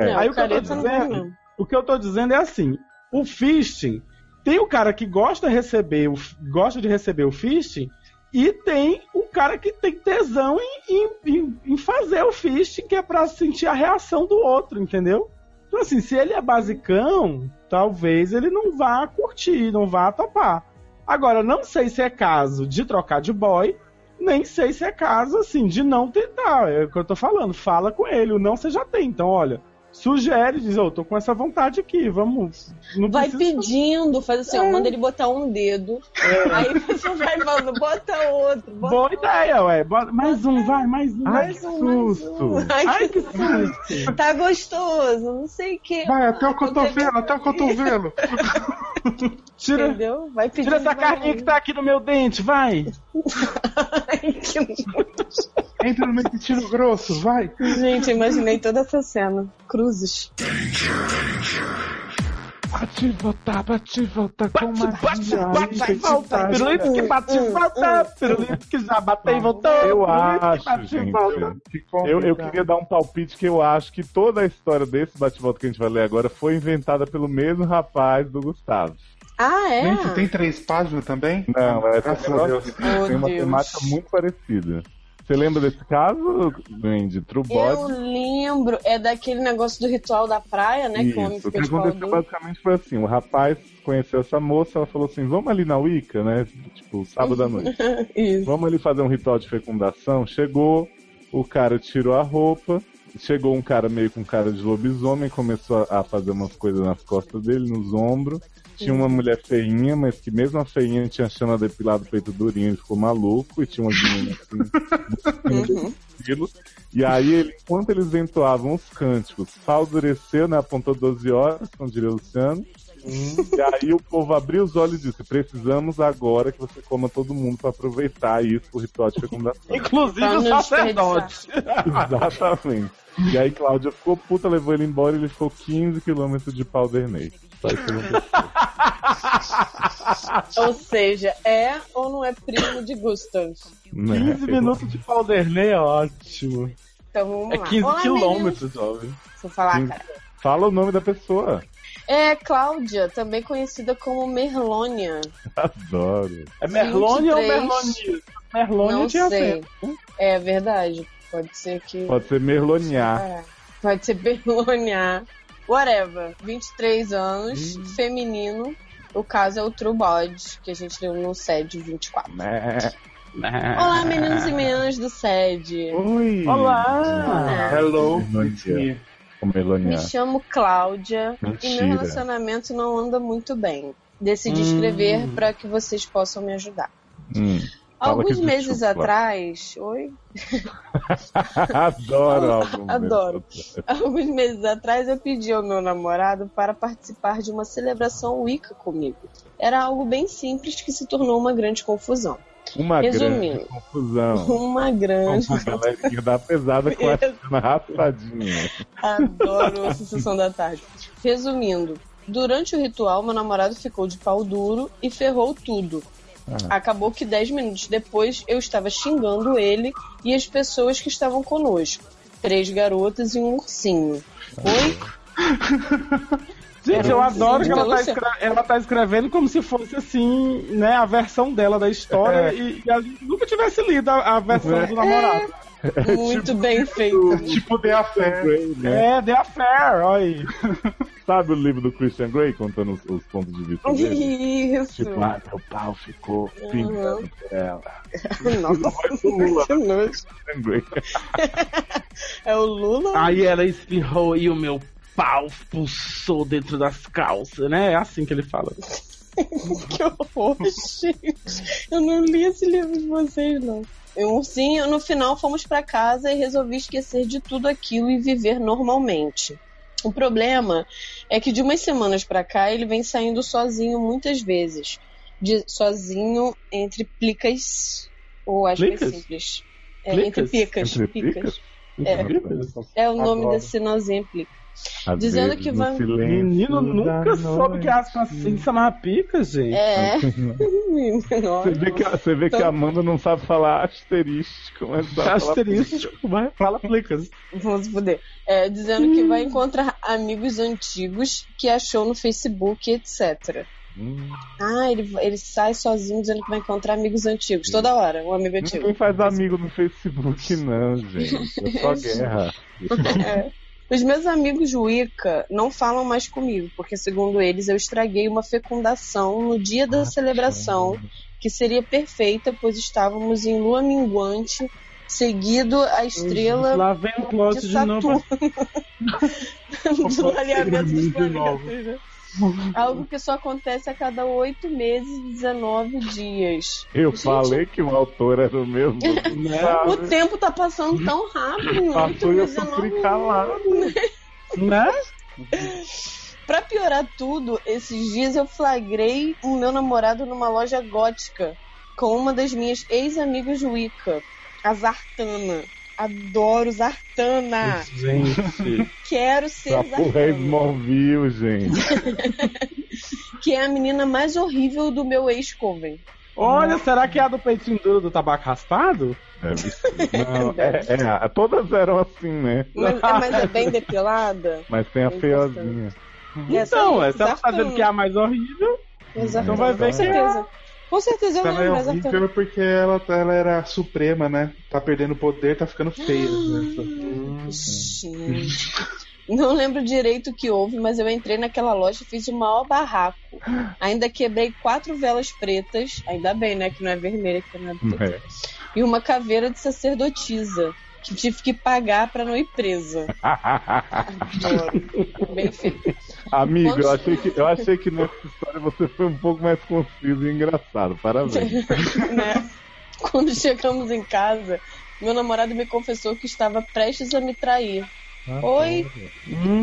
É. Não, Aí o que eu tô vai, dizendo- não. O que eu tô dizendo é assim: o fisting tem o cara que gosta de receber o, gosta de receber o fisting e tem o cara que tem tesão em, em, em- fazer o fisting, que é pra sentir a reação do outro, entendeu? Então, assim, se ele é basicão, talvez ele não vá curtir, não vá topar. Agora, não sei se é caso de trocar de boy, nem sei se é caso, assim, de não tentar. É o que eu tô falando. Fala com ele, o não você já tem. Então, olha, sugere, diz, eu tô com essa vontade aqui, vamos. Não Vai pedindo, faz assim, ó, É. manda ele botar um dedo. Aí você vai falando, bota outro, bota Boa outro. ideia, ué. Bota- Mais um, vai, mais um. Ai, Mais que um, mais susto! um. Ai, Ai, que susto. tá gostoso, não sei o que. Vai até o cotovelo, até o cotovelo. [LAUGHS] Tira, Entendeu? Vai pedindo. tira essa carninha que tá aqui no meu dente, vai. [LAUGHS] Ai, que. Entra no meu intestino grosso, vai. Gente, eu imaginei toda essa cena. Cruzes. Bate e volta, bate e volta com Bate, magia. bate, bate, e volta. Pirulito que bate e volta. Pirulito que já bateu e voltou. Eu acho, e gente. Eu, eu queria dar um palpite que eu acho que toda a história desse bate-volta que a gente vai ler agora foi inventada pelo mesmo rapaz do Gustavo. Ah, é? Gente, tem três páginas também? Não, é Graças a Deus. Tem uma temática muito parecida. Você lembra desse caso, de True Eu Body? lembro, é daquele negócio do ritual da praia, né? que o Isso, o que de pau aconteceu basicamente foi assim, o rapaz conheceu essa moça, ela falou assim, vamos ali na Wicca, né, tipo, sábado à [LAUGHS] noite. Isso. Vamos ali fazer um ritual de fecundação. Chegou, o cara tirou a roupa. Chegou um cara meio com cara de lobisomem, começou a fazer umas coisas nas costas dele, nos ombros. Tinha uma mulher feinha, mas que mesmo a feinha tinha chama depilado, peito durinho, ele ficou maluco. E tinha umas meninas assim, [LAUGHS] Uhum. E aí, ele, enquanto eles entoavam os cânticos, dureceu, né? Apontou 12 horas, como diria o Luciano. E aí o povo abriu os olhos e disse: precisamos agora que você coma todo mundo para aproveitar isso pro ritual de fecundação. Inclusive Pra o não sacerdote. [LAUGHS] [LAUGHS] Exatamente. E aí Cláudia ficou puta, levou ele embora e ele ficou 15 quilômetros de Powdernet. Só isso que aconteceu. [LAUGHS] Ou seja, é ou não é primo de Gustav? Né? 15 minutos de Powdernet é ótimo. Então vamos É lá. 15 Olá, quilômetros, óbvio. meninos. Deixa eu falar, cara. Fala o nome da pessoa. É Cláudia, também conhecida como Merlônia. Adoro. É Merlone ou 23. Merlonia? Merlone Não tinha sei. acento. É verdade. Pode ser que. Pode ser Merloniar. É. Pode ser Merlônia. Whatever. 23 anos, Hum. feminino. O caso é o True Body, que a gente leu no SED 24. Né? Olá, meninos e meninas do SED. Oi. Olá! Hello, Bom it's dia. Me. Meloniar. chamo Cláudia e meu Mentira. relacionamento não anda muito bem. Decidi Hum. escrever para que vocês possam me ajudar. Hum. [LAUGHS] Alguns meses desculpa. atrás, oi? Adoro Adoro. Alguns meses atrás eu pedi ao meu namorado para participar de uma celebração Wicca comigo. Era algo bem simples que se tornou uma grande confusão. Uma Resumindo. grande confusão. Uma grande. Uma galerinha da pesada com a cena raspadinha. Adoro a sessão da tarde. Resumindo, durante o ritual, meu namorado ficou de pau duro e ferrou tudo. Acabou que 10 minutos depois eu estava xingando ele e as pessoas que estavam conosco. Três garotas e um ursinho. Oi? [LAUGHS] Gente, eu adoro que ela tá, escre- ela tá escrevendo como se fosse assim, né, a versão dela da história e, e a gente nunca tivesse lido a, a versão do namorado. [LAUGHS] Muito bem feito. Tipo The Affair. Grey, né? É, The Affair, olha aí. [LAUGHS] Sabe o livro do Christian Grey contando os, os pontos de vista dele? Isso. Tipo, ah, meu pau ficou pingando por ela. [LAUGHS] Nossa, do Lula. que nojo. É o Lula? Aí ela espirrou e o meu pau pulsou dentro das calças, né? É assim que ele fala. [LAUGHS] Que horror, gente. Eu não li esse livro de vocês, não. Eu, ursinho, no final fomos pra casa e resolvi esquecer de tudo aquilo e viver normalmente. O problema é que de umas semanas pra cá ele vem saindo sozinho muitas vezes. De, sozinho entre plicas. Ou acho que é Plicas? simples. É, Plicas? entre picas. Entre picas. picas? É. É o nome Adoro. desse sinalzinho plica. Às Dizendo vezes, que vai- Menino nunca soube que noite. as assim chamava pica, gente. É. [LAUGHS] Você vê que, a- você vê que a Amanda não sabe falar asterístico, mas sabe Asterístico, vai, fala plicas. Vamos se fuder. É, dizendo que vai encontrar amigos antigos que achou no Facebook, etc. Hum, Ah, ele, ele sai sozinho dizendo que vai encontrar amigos antigos. Toda hora, um amigo antigo. Ninguém faz amigo no Facebook, não, gente. É só [LAUGHS] guerra. É. Os meus amigos Wicca não falam mais comigo, porque segundo eles eu estraguei uma fecundação no dia da celebração, que seria perfeita, pois estávamos em lua minguante, seguido a estrela Lá vem o de de, novo. Saturno [LAUGHS] [LAUGHS] do alinhamento dos planetas. né? [LAUGHS] Algo que só acontece a cada oito meses e 19 dias. Eu Gente. falei que o autor era o mesmo. [LAUGHS] Né? O tempo tá passando tão rápido, né? Passou e eu 19 sofri calado. [LAUGHS] Né? Pra piorar tudo, esses dias eu flagrei o meu namorado numa loja gótica com uma das minhas ex-amigas Wicca, a Zartana. Adoro Zartana. Gente. Quero ser Essa porra é Zartana. Smallville, gente. [LAUGHS] Que é a menina mais horrível do meu ex-coven. Olha, será que é a do peitinho duro do tabaco raspado? Ser. Não, é, é, todas eram assim, né? Mas, é, mas é bem depilada. Mas tem a feiozinha. Essa Então, essa ela tá dizendo que é a mais horrível. Exatamente. Então vai ver Com que é. Com certeza eu Ela é lembro, mas horrível porque ela, ela era suprema, né? Tá perdendo poder, tá ficando feia. Né? Gente. Não lembro direito o que houve, mas eu entrei naquela loja e fiz o maior barraco. Ainda quebrei quatro velas pretas, ainda bem, né? Que não é vermelha, que não é preta. É. E uma caveira de sacerdotisa, que tive que pagar pra não ir presa. Adoro. [LAUGHS] Bem feito. Amigo, eu achei, que, eu achei que nessa história você foi um pouco mais conciso e engraçado. Parabéns. [LAUGHS] né? Quando chegamos em casa, meu namorado me confessou que estava prestes a me trair. Oi?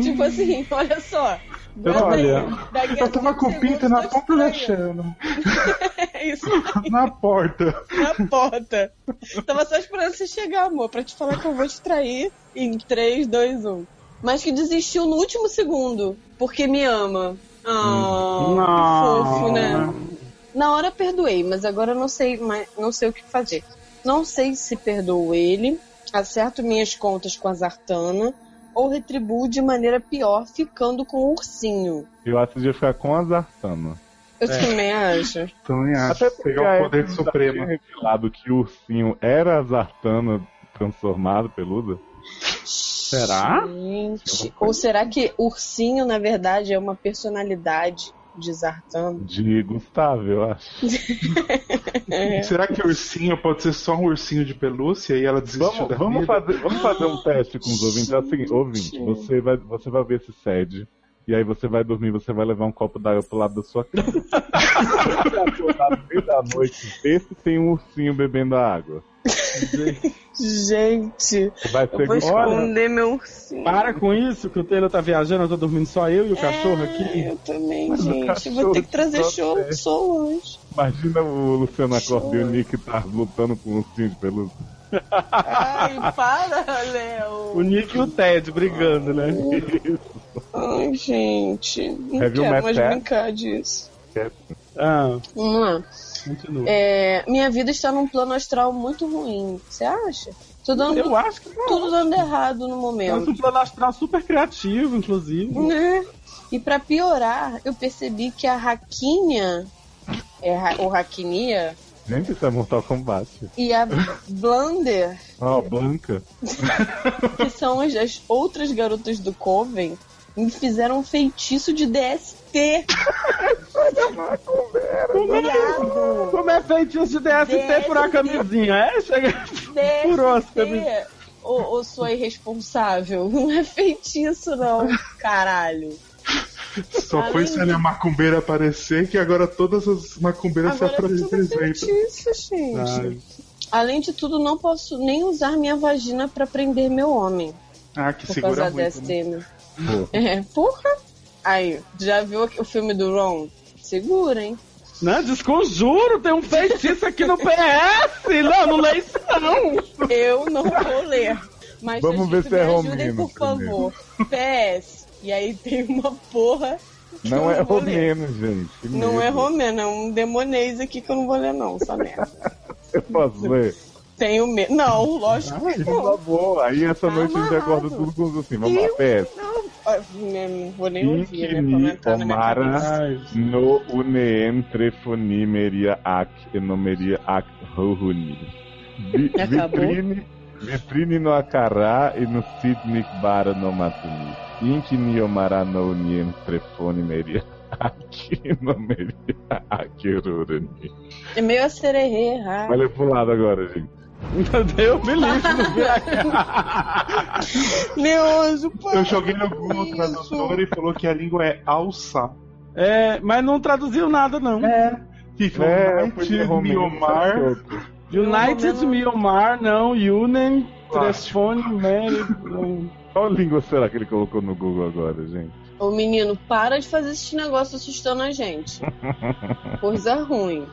Tipo assim, olha só. Olha. Daqui a Eu tava com o pinto na ponta da chama. Isso Na porta. na porta. Tava só esperando você chegar, amor, pra te falar que eu vou te trair em 3, 2, 1. Mas que desistiu no último segundo, porque me ama. Ah, Não. fofo, né? Na hora perdoei, mas agora eu não sei, mais, não sei o que fazer. Não sei se perdoo ele, acerto minhas contas com a Zartana ou retribuo de maneira pior, ficando com o ursinho. Eu acho que devia ficar com a Zartana. Eu também acho. [LAUGHS] Também acho. Até porque Pegar o poder Ellen já supremo. revelado que o ursinho era a Zartana transformado peluda. Será? Gente, ou será que ursinho, na verdade, é uma personalidade de Zartana? De Gustavo, eu acho. É. [LAUGHS] Será que o ursinho pode ser só um ursinho de pelúcia e ela desistiu Vamos, da vamos, vida? fazer, vamos fazer um teste com os ouvintes. É o seguinte, ouvinte, você vai, você vai ver esse sede. E aí você vai dormir, você vai levar um copo d'água pro lado da sua cama. [LAUGHS] Você vai acordar no meio da noite, ver se tem um ursinho bebendo a água. Gente, Vai eu vou esconder meu ursinho. Para com isso, que o Taylor tá viajando, eu tô dormindo só eu e o cachorro É, aqui. Eu também, Mas gente. Vou ter que cachorro trazer show, som hoje. Imagina o Luciano Acorda e o Nick tá lutando com o ursinho de pelúcia. Ai, [LAUGHS] para, Léo. O Nick e o Ted brigando, né? Ai, gente. Não you quero mais brincar disso. Ah, Vamos lá. Continua. É, minha vida está num plano astral muito ruim. Você acha? Tô dando Eu acho que não. tudo dando errado no É um momento. plano astral super criativo, inclusive. Né? E pra piorar, eu percebi que a Raquinha, é, ou Raquinia, Gente, isso é Mortal Kombat. e a Blunder, Ó, Blanca. que são as, as outras garotas do Coven, me fizeram um feitiço de DST. Viado! Como é feitiço de DST furar a camisinha? É? Chega. Furou as camisas. Ô, ô sua irresponsável, não é feitiço não, caralho. Só Além foi de- se a minha macumbeira aparecer que agora todas as macumbeiras Agora se é apresentam. feitiço, gente. Ai. Além de tudo, não posso nem usar minha vagina pra prender meu homem. Ah, que Por segura causa muito. né? Né? É, porra! Aí, já viu o filme do Ron? Segura, hein? Não, desconjuro, tem um feitiço aqui no PS! Não, não lê isso não! Eu não vou ler. Mas Vamos ver se é ajudem, romeno por favor. PS. E aí tem uma porra. que Não eu é romeno, gente. Não é romeno, é um demonês aqui que eu não vou ler, não, essa merda. Eu posso ler? Tenho medo. Não, lógico que Por não. favor. Aí essa noite a gente acorda tudo com os assim. Vamos lá, PS. Não, ah, não vou nem ouvir, né? Na. Ai, no uneem trefonimeria ac enomeria ac rohuni. [LAUGHS] Vitrine, vitrine no acará e no sidnik bara no matuni. Inkini Omara no uniem trefonimeria ac enomeria ac rohuni. É meio a sererê, ah. Olha pro lado agora, gente. Meu Deus, me livre, [LAUGHS] anjo, pai. Eu joguei no Google Tradutor e falou que a língua é alça. É, mas não traduziu nada, não. Que É, United podia romeno, Miomar. United Miomar, não. Unen. Telefone, Mary. Qual língua será que ele colocou no Google agora, gente? Ô menino, para de fazer esse negócio assustando a gente. [LAUGHS] Coisa ruim.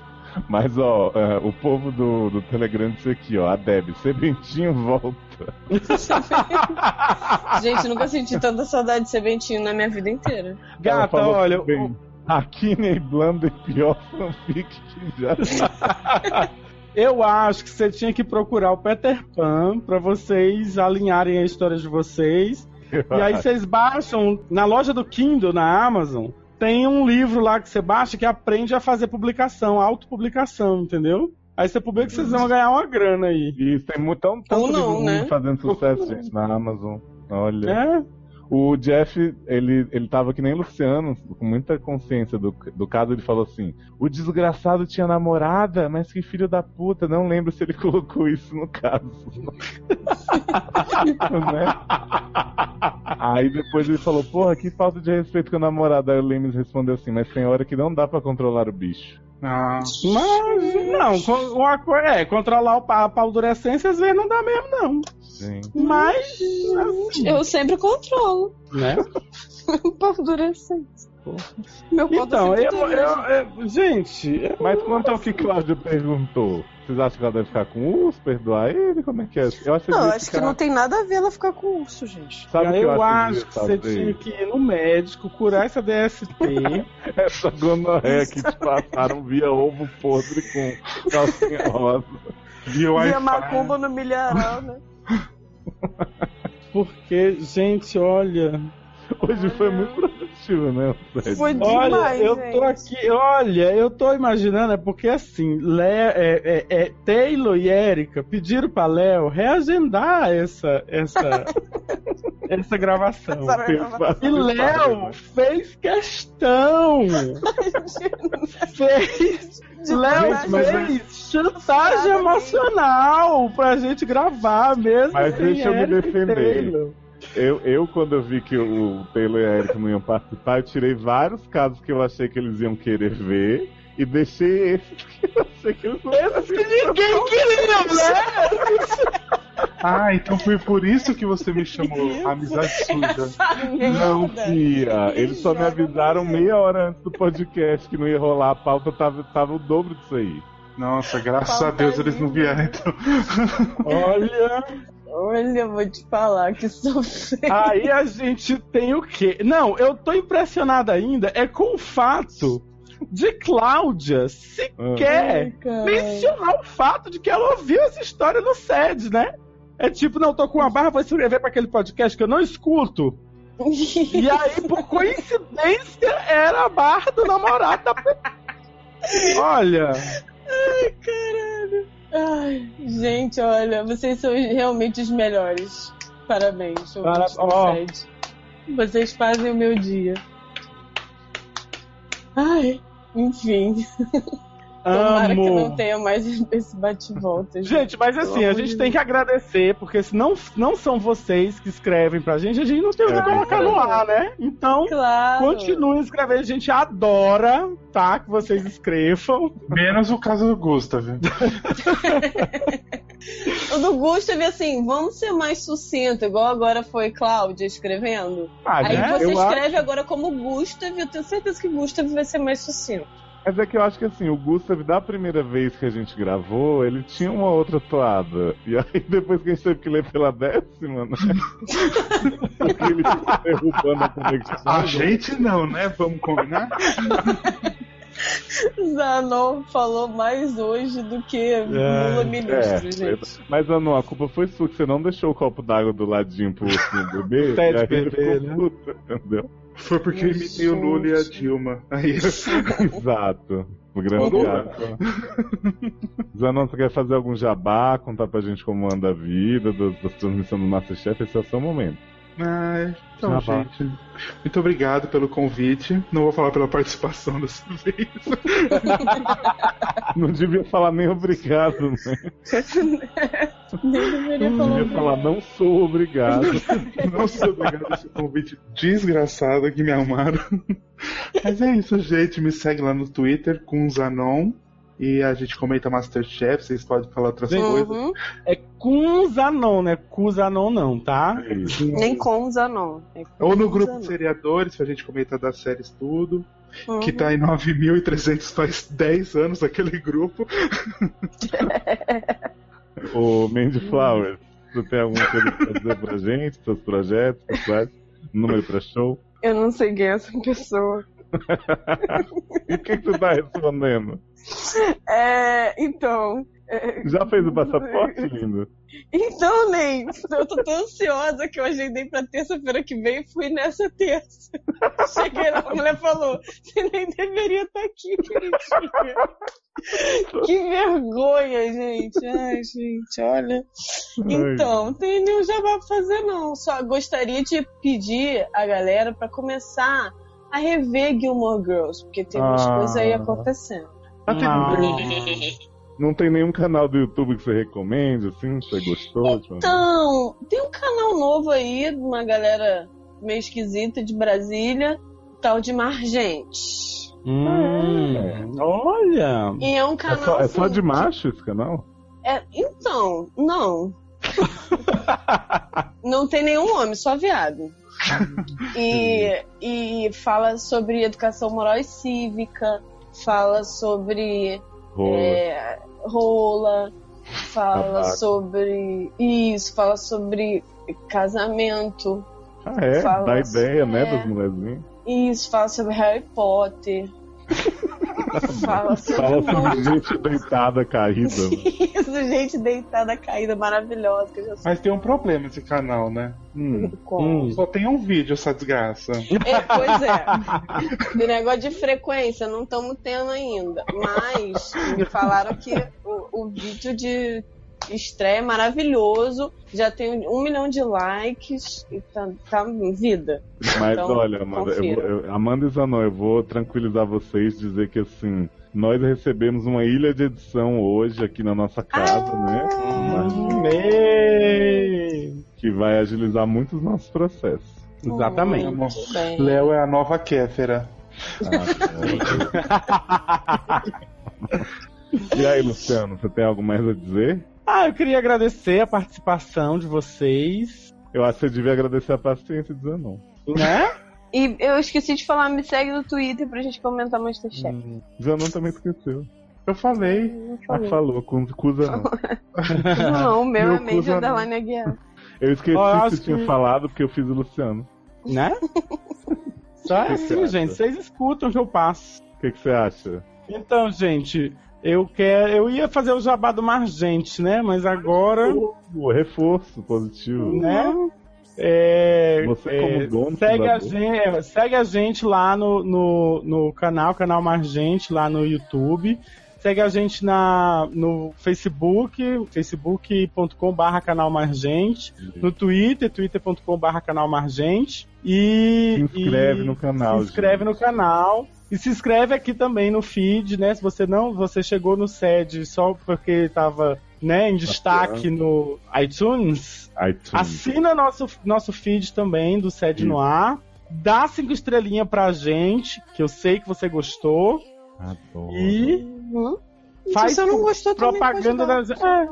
Mas, ó, é, o povo do, do Telegram disse aqui, ó, a Deb, [LAUGHS] Sebentinho volta. [LAUGHS] Gente, nunca senti tanta saudade de ser bentinho na minha vida inteira. Gata, olha. bem, Aqui nem Blunder, pior fanfic que já. [LAUGHS] Eu acho que você tinha que procurar o Peter Pan pra vocês alinharem a história de vocês. E aí vocês baixam na loja do Kindle, na Amazon, tem um livro lá que você baixa que aprende a fazer publicação, autopublicação, entendeu? Aí você publica que vocês vão ganhar uma grana aí. E tem muito, tão, tanto Ou não, né? fazendo sucesso, gente, na [LAUGHS] Amazon. Olha. É? O Jeff, ele, ele tava que nem Luciano, com muita consciência do, do caso, ele falou assim: o desgraçado tinha namorada, mas que filho da puta, não lembro se ele [LAUGHS] colocou isso no caso. [LAUGHS] né? Aí depois ele falou, porra, que falta de respeito com a namorada. Aí o Lemes respondeu assim, mas tem hora que não dá pra controlar o bicho. Ah, Mas, não, uma coisa é, controlar o a paldurecência às vezes não dá mesmo, não. Sim. Mas, assim, Eu sempre controlo. né? [LAUGHS] Meu pau tá Então, eu, doendo. eu- eu- gente, eu- Mas quanto ao que Cláudio perguntou, vocês acham que ela deve ficar com o urso, perdoar ele? Como é que é? Eu acho que, Não, acho que ficar- não tem nada a ver ela ficar com urso, gente. Sabe o que eu, eu acho que você fazer? tinha que ir no médico, curar essa DST. [LAUGHS] Essa gonorreia que te passaram via ovo podre com calcinha rosa. via Via macumba no milharal, né? [LAUGHS] Porque, gente, olha. Hoje foi muito produtivo, né? Foi Olha, demais, eu gente. tô aqui, olha, eu tô imaginando, é porque assim, Le, é, é- é, Taylor e Erika pediram pra Léo reagendar essa, essa, [LAUGHS] essa gravação. Essa- E Léo fez questão. [LAUGHS] fez. Léo Gente, fez chantagem emocional pra gente gravar mesmo. Mas sem deixa eu me defender. Taylor. Eu, eu, quando eu vi que o Taylor e a Erika não iam participar, eu tirei vários casos que eu achei que eles iam querer ver e deixei esses [LAUGHS] que eu achei que eles não Esses que ninguém queria, né? Ah, então foi por isso que você me chamou amizade suja. Não. Pia. Eles só me avisaram meia hora antes do podcast que não ia rolar. A pauta tava, tava o dobro disso aí. Nossa, graças Falta a Deus eles não vieram então. Olha, Olha, eu vou te falar que sofrer. aí a gente tem o quê? Não, eu tô impressionado ainda é com o fato de Cláudia sequer mencionar o fato de que ela ouviu essa história no SED, né? É tipo, não, tô com uma barra, vou escrever pra aquele podcast que eu não escuto. E aí, por [LAUGHS] coincidência, era a barra do namorado da. [LAUGHS] Olha, Ai, caralho. Ai, gente, olha, vocês são realmente os melhores. Parabéns, Para-. SED. Vocês fazem o meu dia. Ai, enfim. [LAUGHS] Tomara que não amo. tenha mais [LAUGHS] esse bate-volta. Gente, mas assim, a gente tem que agradecer, porque se não, não são vocês que escrevem pra gente, a gente não tem o que colocar no ar, né? Então, Claro. continuem escrevendo, a gente adora, tá? Que vocês escrevam. Menos o caso do Gustav. [LAUGHS] O do Gustav, assim, vamos ser mais sucinto, igual agora foi Cláudia escrevendo. Ah, Aí gente, você eu escreve acho- agora como Gustav, eu tenho certeza que Gustav vai ser mais sucinto. Mas é que eu acho que assim, o Gustav, da primeira vez que a gente gravou, ele tinha uma outra toada. E aí [LAUGHS] depois que a gente teve que ler pela décima, né? [LAUGHS] Porque ele ficou derrubando a conexão. A gente não, né? Vamos combinar? Zanon falou mais hoje do que Lula ministro, É, gente. mas Anu, a culpa foi sua, que você não deixou o copo d'água do ladinho pro e aí ele bebê, né? puto, entendeu? Foi porque eu imitei o Lula e a Dilma. Aí [LAUGHS] Exato. O grande. Zanon, você quer fazer algum jabá, contar pra gente como anda a vida, das, das transmissões do Masterchef? Esse é o seu momento. Ai, então, gente, muito obrigado pelo convite. Não vou falar pela participação [LAUGHS] dessa vez. [LAUGHS] Não devia falar nem obrigado, né? [LAUGHS] Nem deveria Não falar. devia falar não sou obrigado. Não sou obrigado a esse convite desgraçado que me armaram. Mas é isso, gente. Me segue lá no Twitter com Zanon. E a gente comenta Masterchef. Vocês podem falar outras coisas. Uhum. É com Zanon, né? Com Zanon não, tá? É. Nem com Zanon. É Ou no grupo de seriadores, pra gente comentar das séries tudo. Uhum. Que tá em 9.300 faz 10 anos aquele grupo. [LAUGHS] O Mandy Flowers, você tem alguma coisa pra dizer pra gente, seus projetos, pessoais? Número pra show? Eu não sei quem é essa pessoa. [LAUGHS] E o que, que você tá respondendo? É, então. é, Já fez o passaporte, [LAUGHS] lindo? Então, nem. Eu tô tão ansiosa que eu agendei pra terça-feira que vem e fui nessa terça. [LAUGHS] Cheguei lá, a mulher falou: você nem deveria estar aqui, queridinha. Que vergonha, gente. Ai, gente, olha. Então, não tem nenhum jabá pra fazer, não. Só gostaria de pedir a galera pra começar a rever Gilmore Girls, porque tem umas Ah. coisas aí acontecendo. Ah, tem- Ah. Não tem nenhum canal do YouTube que você recomende, assim? Você gostou? tipo? Então, tem um canal novo aí, de uma galera meio esquisita de Brasília, tal de Margente. Hum, olha. E é um É canal. só, é só assim, de macho esse canal? é- então, não. [LAUGHS] não tem nenhum homem, só viado. [LAUGHS] E, e fala sobre educação moral e cívica, fala sobre Rola. é, rola, fala Tabaco. sobre isso, fala sobre casamento, Ah, é? Dá ideia, né, é. das mulherzinhas? isso, fala sobre Harry Potter, [LAUGHS] fala sobre Fala monte sobre gente deitada, caída. [LAUGHS] Isso, gente deitada, caída, maravilhosa. Que eu já sei Mas tem um problema esse canal, né? Hum. Hum. Só tem um vídeo essa desgraça. É, pois é. De negócio de frequência, não estamos tendo ainda. Mas me falaram que o, o vídeo de estreia maravilhoso. Já tem um milhão de likes e tá, tá vida. Mas Então, olha, Amanda, eu eu- Amanda e Zanon, eu vou tranquilizar vocês, dizer que assim, nós recebemos uma ilha de edição hoje aqui na nossa casa, Ah! né? Amei. Que vai agilizar muito os nossos processos. Exatamente. Léo é a nova Kéfera. Ah, [LAUGHS] e aí, Luciano, você tem algo mais a dizer? Ah, eu queria agradecer a participação de vocês, Eu acho que você devia agradecer a paciência de Zanon. né? E eu esqueci de falar, me segue no Twitter pra gente comentar Masterchef. Hum, Zanon também esqueceu. Eu falei. Ah, falou, com cusa não. Não, o meu Meu é Major Underline Aguiar. Eu esqueci eu que você tinha que- falado porque eu fiz o Luciano. Né? [LAUGHS] Só é assim, gente. Vocês escutam o que eu passo. O que, que você acha? Então, gente, eu quero. Eu ia fazer o jabá do Margente, né? Mas agora. O reforço positivo. né? É, Você é, como dono, segue, a gente, é, segue a gente lá no, no, no canal, canal Margente, lá no YouTube. Segue a gente na, no Facebook, facebook.com.br canal Margente. No Twitter, twitter.com.br canal Margente. E, Se inscreve e no canal, Se inscreve gente. no canal. E se inscreve aqui também no feed, né? Se você não, você chegou no SED só porque estava né, em destaque no iTunes, iTunes. Assina nosso, nosso feed também do Sede no Ar. Dá cinco estrelinhas pra gente, que eu sei que você gostou. Adoro. E Uhum. faz Se você não gostou, propaganda das. É.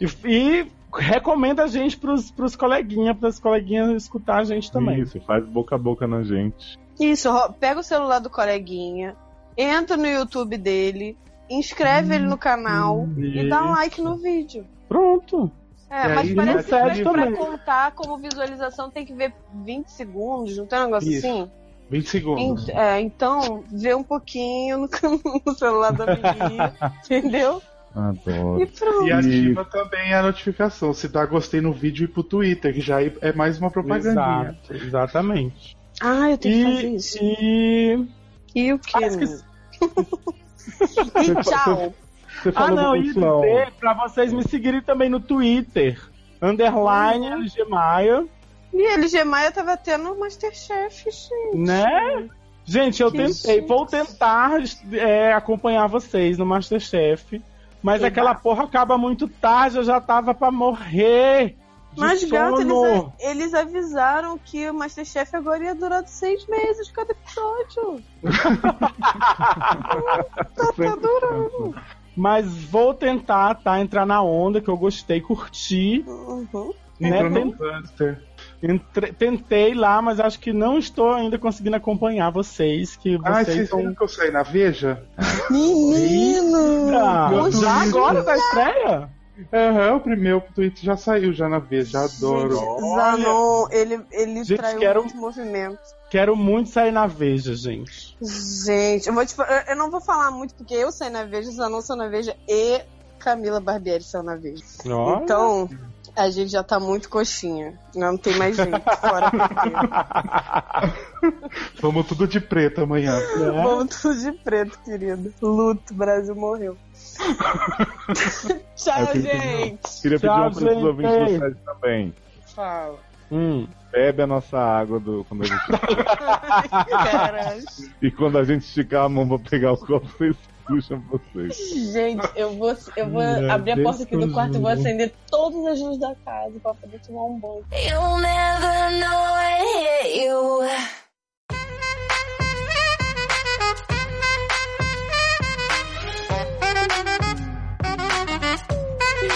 E, e recomenda a gente pros, pros coleguinhas, pras coleguinhas escutar a gente também. Isso, faz boca a boca na gente. Isso, pega o celular do coleguinha, entra no YouTube dele, inscreve ele no canal e dá um isso. like no vídeo. Pronto. É, E mas aí, parece que pra também. contar como visualização tem que ver 20 segundos, não tem um negócio Isso. assim? 20 segundos. Ent- é, então, vê um pouquinho no, [LAUGHS] no celular da menina, [LAUGHS] entendeu? Adoro. E pronto. E ativa também a notificação. Se dá gostei no vídeo e pro Twitter, que já é mais uma propagandinha. Exato, exatamente. Ah, eu tenho que fazer E, isso. e E o que? Ah, esqueci. E tchau. Você Ah, não, e pessoal. dizer pra vocês me seguirem também no Twitter. Underline LG Maia, E LG Maia tava tendo Masterchef, gente. né? Gente, eu Que tentei, chique. vou tentar é, acompanhar vocês no Masterchef. Mas Eba. aquela porra acaba muito tarde, eu já tava pra morrer. De Mas, gato, eles, eles avisaram que o Masterchef agora ia durar seis meses cada episódio. [LAUGHS] tá durando. Mas vou tentar, tá? Entrar na onda que eu gostei, curti. Uhum. Né? Entrou Ten- no Buster. entre- tentei lá, mas acho que não estou ainda conseguindo acompanhar vocês. Que Ah, vocês vocês são. que eu saí na Veja? Menino! Já agora da estreia? Aham, o primeiro tweet já saiu já na Veja. Adoro. Gente, Zanon, ele, ele Gente, traiu quero- muito movimento. Quero muito sair na Veja, gente. Gente, eu, vou te, eu- eu não vou falar muito porque eu saí na Veja, Zanon saiu na Veja e Camila Barbieri saiu na Veja. Olha. Então, a gente já tá muito coxinha. Não tem mais jeito. Fora. Vamos tudo de preto amanhã. né? Vamos tudo de preto, querido. Luto, Brasil morreu. [LAUGHS] Tchau, gente. Queria pedir Tchau, uma coisa pros gente. ouvintes do site também. Fala. Hum. Bebe a nossa água do, quando a gente... [LAUGHS] [LAUGHS] E quando a gente esticar a mão pra pegar o copo, vocês puxam vocês. Gente, eu vou, eu vou Meu abrir a porta aqui do quarto e vou acender todas as luzes da casa pra poder tomar um banho. You'll never know it hit you.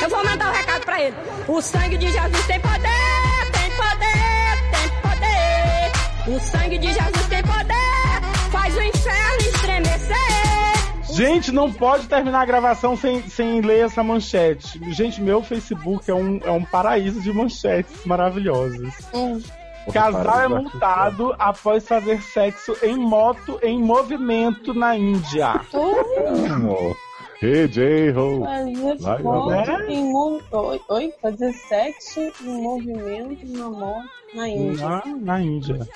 Eu vou mandar um recado pra ele. O sangue de Jesus tem poder, tem poder, tem poder. O sangue de Jesus tem poder, faz o inferno estremecer. Gente, não pode terminar a gravação sem, sem ler essa manchete. Gente, meu Facebook é um, é um paraíso de manchetes maravilhosas. Casal é multado após fazer sexo em moto em movimento na Índia. Amor. Hey, J-Ho. Fazer né? em oi, oi, fazer sexo em movimento na moto na Índia. Na, na Índia.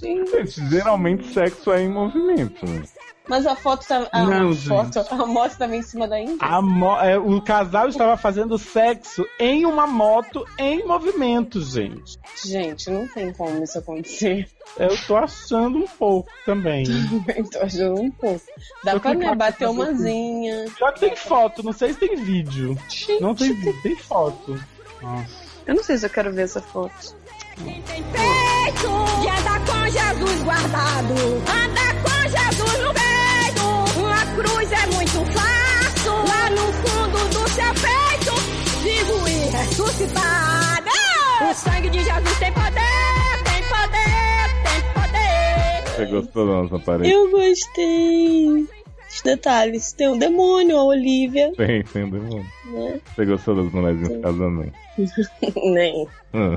Gente. Gente, geralmente sexo é em movimento. né? Mas a foto tá. A, Não, a gente. foto, a moto tava em cima da Índia. A mo- é, o casal estava fazendo sexo em uma moto em movimento, gente. Gente, não tem como isso acontecer. Eu tô achando um pouco também. [LAUGHS] Eu tô achando um pouco. Dá Eu pra né, bater umazinha. Já que tem foto, não sei se tem vídeo. Não tem vídeo, tem foto. Eu não sei se eu quero ver essa foto. Quem tem peito e é anda com Jesus guardado, anda com Jesus no peito. Uma cruz é muito fácil, lá no fundo do seu peito, vivo e ressuscitado. O sangue de Jesus tem poder, tem poder, tem poder. Você gostou da nossa parede? Eu gostei detalhes. Tem um demônio, a Olivia. Tem, tem um demônio. Né? Você gostou das mulheres casando, hein? Nem. Hum.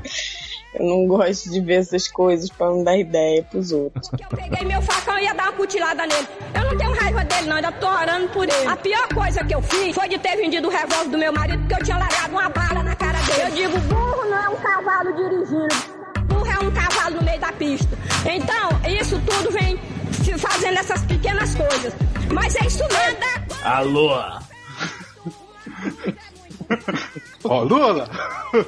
Eu não gosto de ver essas coisas pra não dar ideia pros outros. Eu peguei meu facão e ia dar uma cutilada nele. Eu não tenho raiva dele, não, ainda tô orando por ele. A pior coisa que eu fiz foi de ter vendido o revólver do meu marido, porque eu tinha largado uma bala na cara dele. Eu digo, burro não é um cavalo dirigindo. Burro é um cavalo no meio da pista. Então, isso tudo vem se fazendo essas pequenas coisas. Mas é isso mesmo. Alô? [LAUGHS] Ó, Lula! [LAUGHS]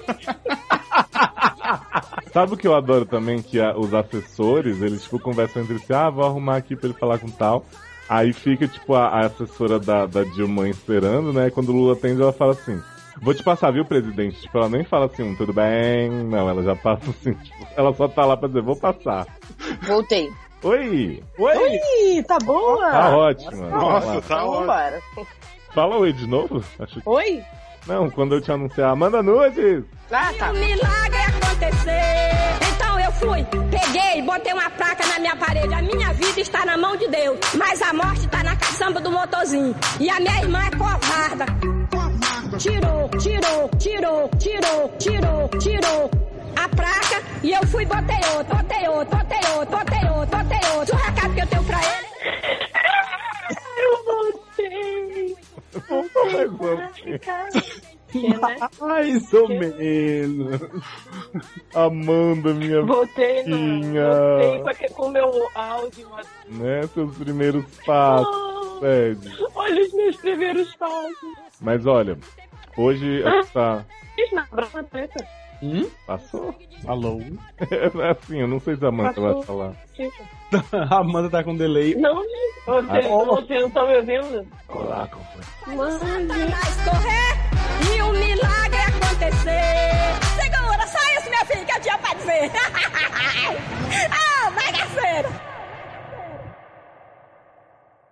Sabe o que eu adoro também? Que a- os assessores, eles tipo conversam entre si, ah, vou arrumar aqui pra ele falar com tal. Aí fica, tipo, a, a assessora da, da Dilma esperando, né? Quando o Lula atende, ela fala assim, vou te passar, viu, presidente? Tipo, ela nem fala assim, um, tudo bem, não, ela já passa assim, [LAUGHS] tipo, ela só tá lá pra dizer, vou passar. Voltei. Oi! Oi! Ih, tá boa? Tá ótima. Nossa, lá. tá Então ótimo. vambora. Fala oi de novo? Acho que... Oi? Não, quando eu te anunciar, manda nudes! Ah, E tá. um milagre acontecer. Então eu fui, peguei, botei uma placa na minha parede. A minha vida está na mão de Deus, mas a morte está na caçamba do motorzinho. E a minha irmã é covarda. Tirou, tirou, tirou, tirou, tirou, tirou a placa e eu fui botei outra, botei outra, botei outra, botei outra, botei outra. O recado que eu tenho pra ele. [LAUGHS] Eu voltei. Mais ou menos. Amanda, minha Voltei, no, voltei com, meu áudio. né, seus primeiros passos, Sede. Olha os meus primeiros passos. Mas olha, hoje essa. Fiz na brava preta. Hum? Passou? Alô? [LAUGHS] É assim, eu não sei se a Amanda vai falar. [LAUGHS] A Amanda tá com delay. Não, gente. Você, ah, não tá me ouvindo? Olá, como foi? Manda. Satanás correr e um milagre acontecer. Segura só isso, minha filha, que eu tinha pra dizer. [LAUGHS] Ah, oh, bagaceiro.